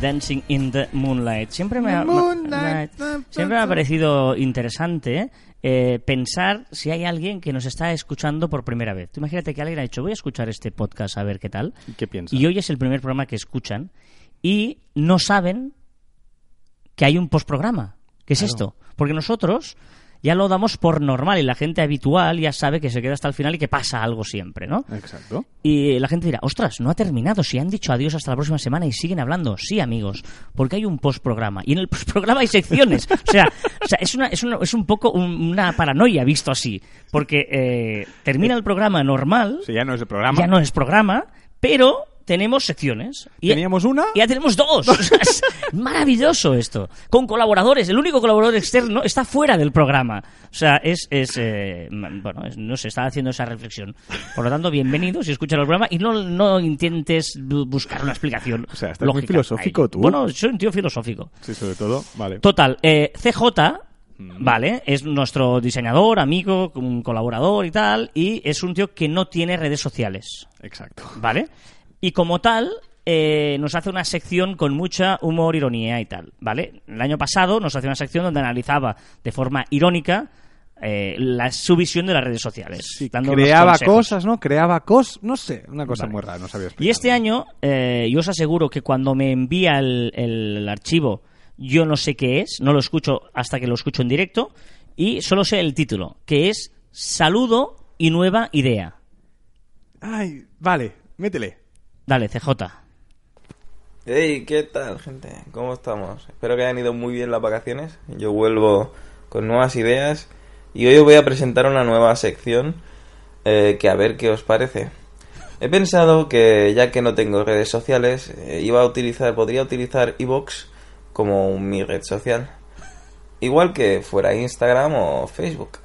Dancing in the Moonlight. Siempre me ha, moonlight, siempre me ha parecido interesante eh, pensar si hay alguien que nos está escuchando por primera vez. Tú imagínate que alguien ha dicho, voy a escuchar este podcast a ver qué tal. ¿Y qué piensas? Y hoy es el primer programa que escuchan y no saben que hay un postprograma. ¿Qué es esto? Porque nosotros ya lo damos por normal y la gente habitual ya sabe que se queda hasta el final y que pasa algo siempre, ¿no? Exacto. Y la gente dirá, ostras, no ha terminado, si han dicho adiós hasta la próxima semana y siguen hablando. Sí, amigos, porque hay un postprograma. Y en el postprograma hay secciones. O sea, o sea es, una, es, una- es un poco un- una paranoia visto así. Porque eh, termina el programa normal, sea, ya no es el programa. ya no es programa, pero tenemos secciones. Y Teníamos una. y ya tenemos dos. Es maravilloso esto. Con colaboradores. El único colaborador externo está fuera del programa. O sea, es. es eh, bueno, es- no se está haciendo esa reflexión. Por lo tanto, bienvenido si escuchas el programa y no, no intentes bu- buscar una explicación. O sea, estás muy filosófico tú. Bueno, soy un tío filosófico. Sí, sobre todo. Vale. Total, eh, CJ, vale, es nuestro diseñador, amigo, un colaborador y tal, y es un tío que no tiene redes sociales. Exacto. ¿vale? Y como tal, eh, nos hace una sección con mucha humor, ironía y tal, ¿vale? El año pasado nos hacía una sección donde analizaba de forma irónica eh, la, su visión de las redes sociales. Sí, creaba cosas, ¿no? Creaba cosas, no sé, una cosa Vale. muy rara, no sabía Y este año, eh, yo os aseguro que cuando me envía el, el archivo, yo no sé qué es, no lo escucho hasta que lo escucho en directo, y solo sé el título, que es Saludo y Nueva Idea. Ay, vale, métele. Dale, CJ. Hey, ¿qué tal, gente? ¿Cómo estamos? Espero que hayan ido muy bien las vacaciones. Yo vuelvo con nuevas ideas y hoy os voy a presentar una nueva sección eh, que a ver qué os parece. He pensado que ya que no tengo redes sociales, eh, iba a utilizar, podría utilizar iVoox como mi red social. Igual que fuera Instagram o Facebook.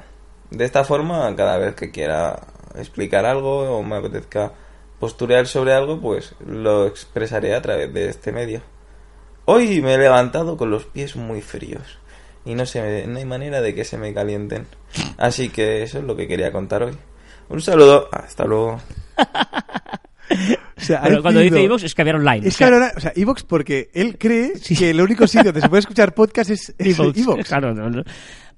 De esta forma, cada vez que quiera explicar algo o me apetezca posturear sobre algo, pues lo expresaré a través de este medio. Hoy me he levantado con los pies muy fríos y no, se me- no hay manera de que se me calienten. Así que eso es lo que quería contar hoy. Un saludo, hasta luego. O sea, ha Pero cuando decidido- dice iVoox es caviar online. Es O sea, que o sea, Evox porque él cree que el único sitio donde se puede escuchar podcast es. Evox. Claro, no, no.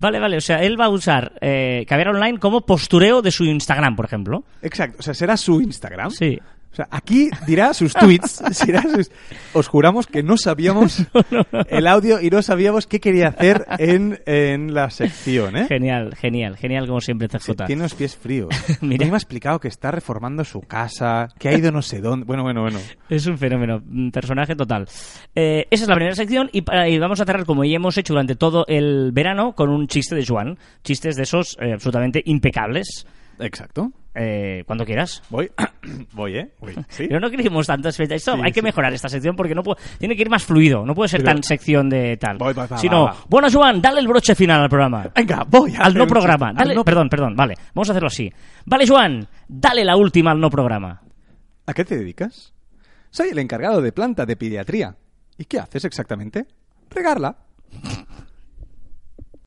Vale, vale. O sea, él va a usar eh, Caviar Online como postureo de su Instagram, por ejemplo. Exacto, o sea, será su Instagram. Sí. O sea, aquí dirá sus tweets. sus- Os juramos que no sabíamos el audio y no sabíamos qué quería hacer en, en la sección, ¿eh? Genial, genial, genial como siempre CJ. Sí, tiene los pies fríos. Mira. Me ha explicado que está reformando su casa, que ha ido no sé dónde. Bueno, bueno, bueno. Es un fenómeno, un personaje total. Eh, esa es la primera sección y, para- y vamos a cerrar como ya hemos hecho durante todo el verano con un chiste de Joan. Chistes de esos eh, absolutamente impecables. Exacto. Eh, cuando quieras. Voy. Voy, ¿eh? Voy. ¿Sí? Pero no queremos tantas fechas. Esto Sí, hay que sí. mejorar esta sección porque no puede, tiene que ir más fluido. No puede ser Pero- tan sección de tal. Voy, va, va, Sino, va, bueno, Joan, dale el broche final al programa. Venga, voy. al no programa. Al no- Perdón, perdón, vale. Vamos a hacerlo así. Vale, Joan, dale la última al no programa. ¿A qué te dedicas? Soy el encargado de planta de pediatría. ¿Y qué haces exactamente? Regarla.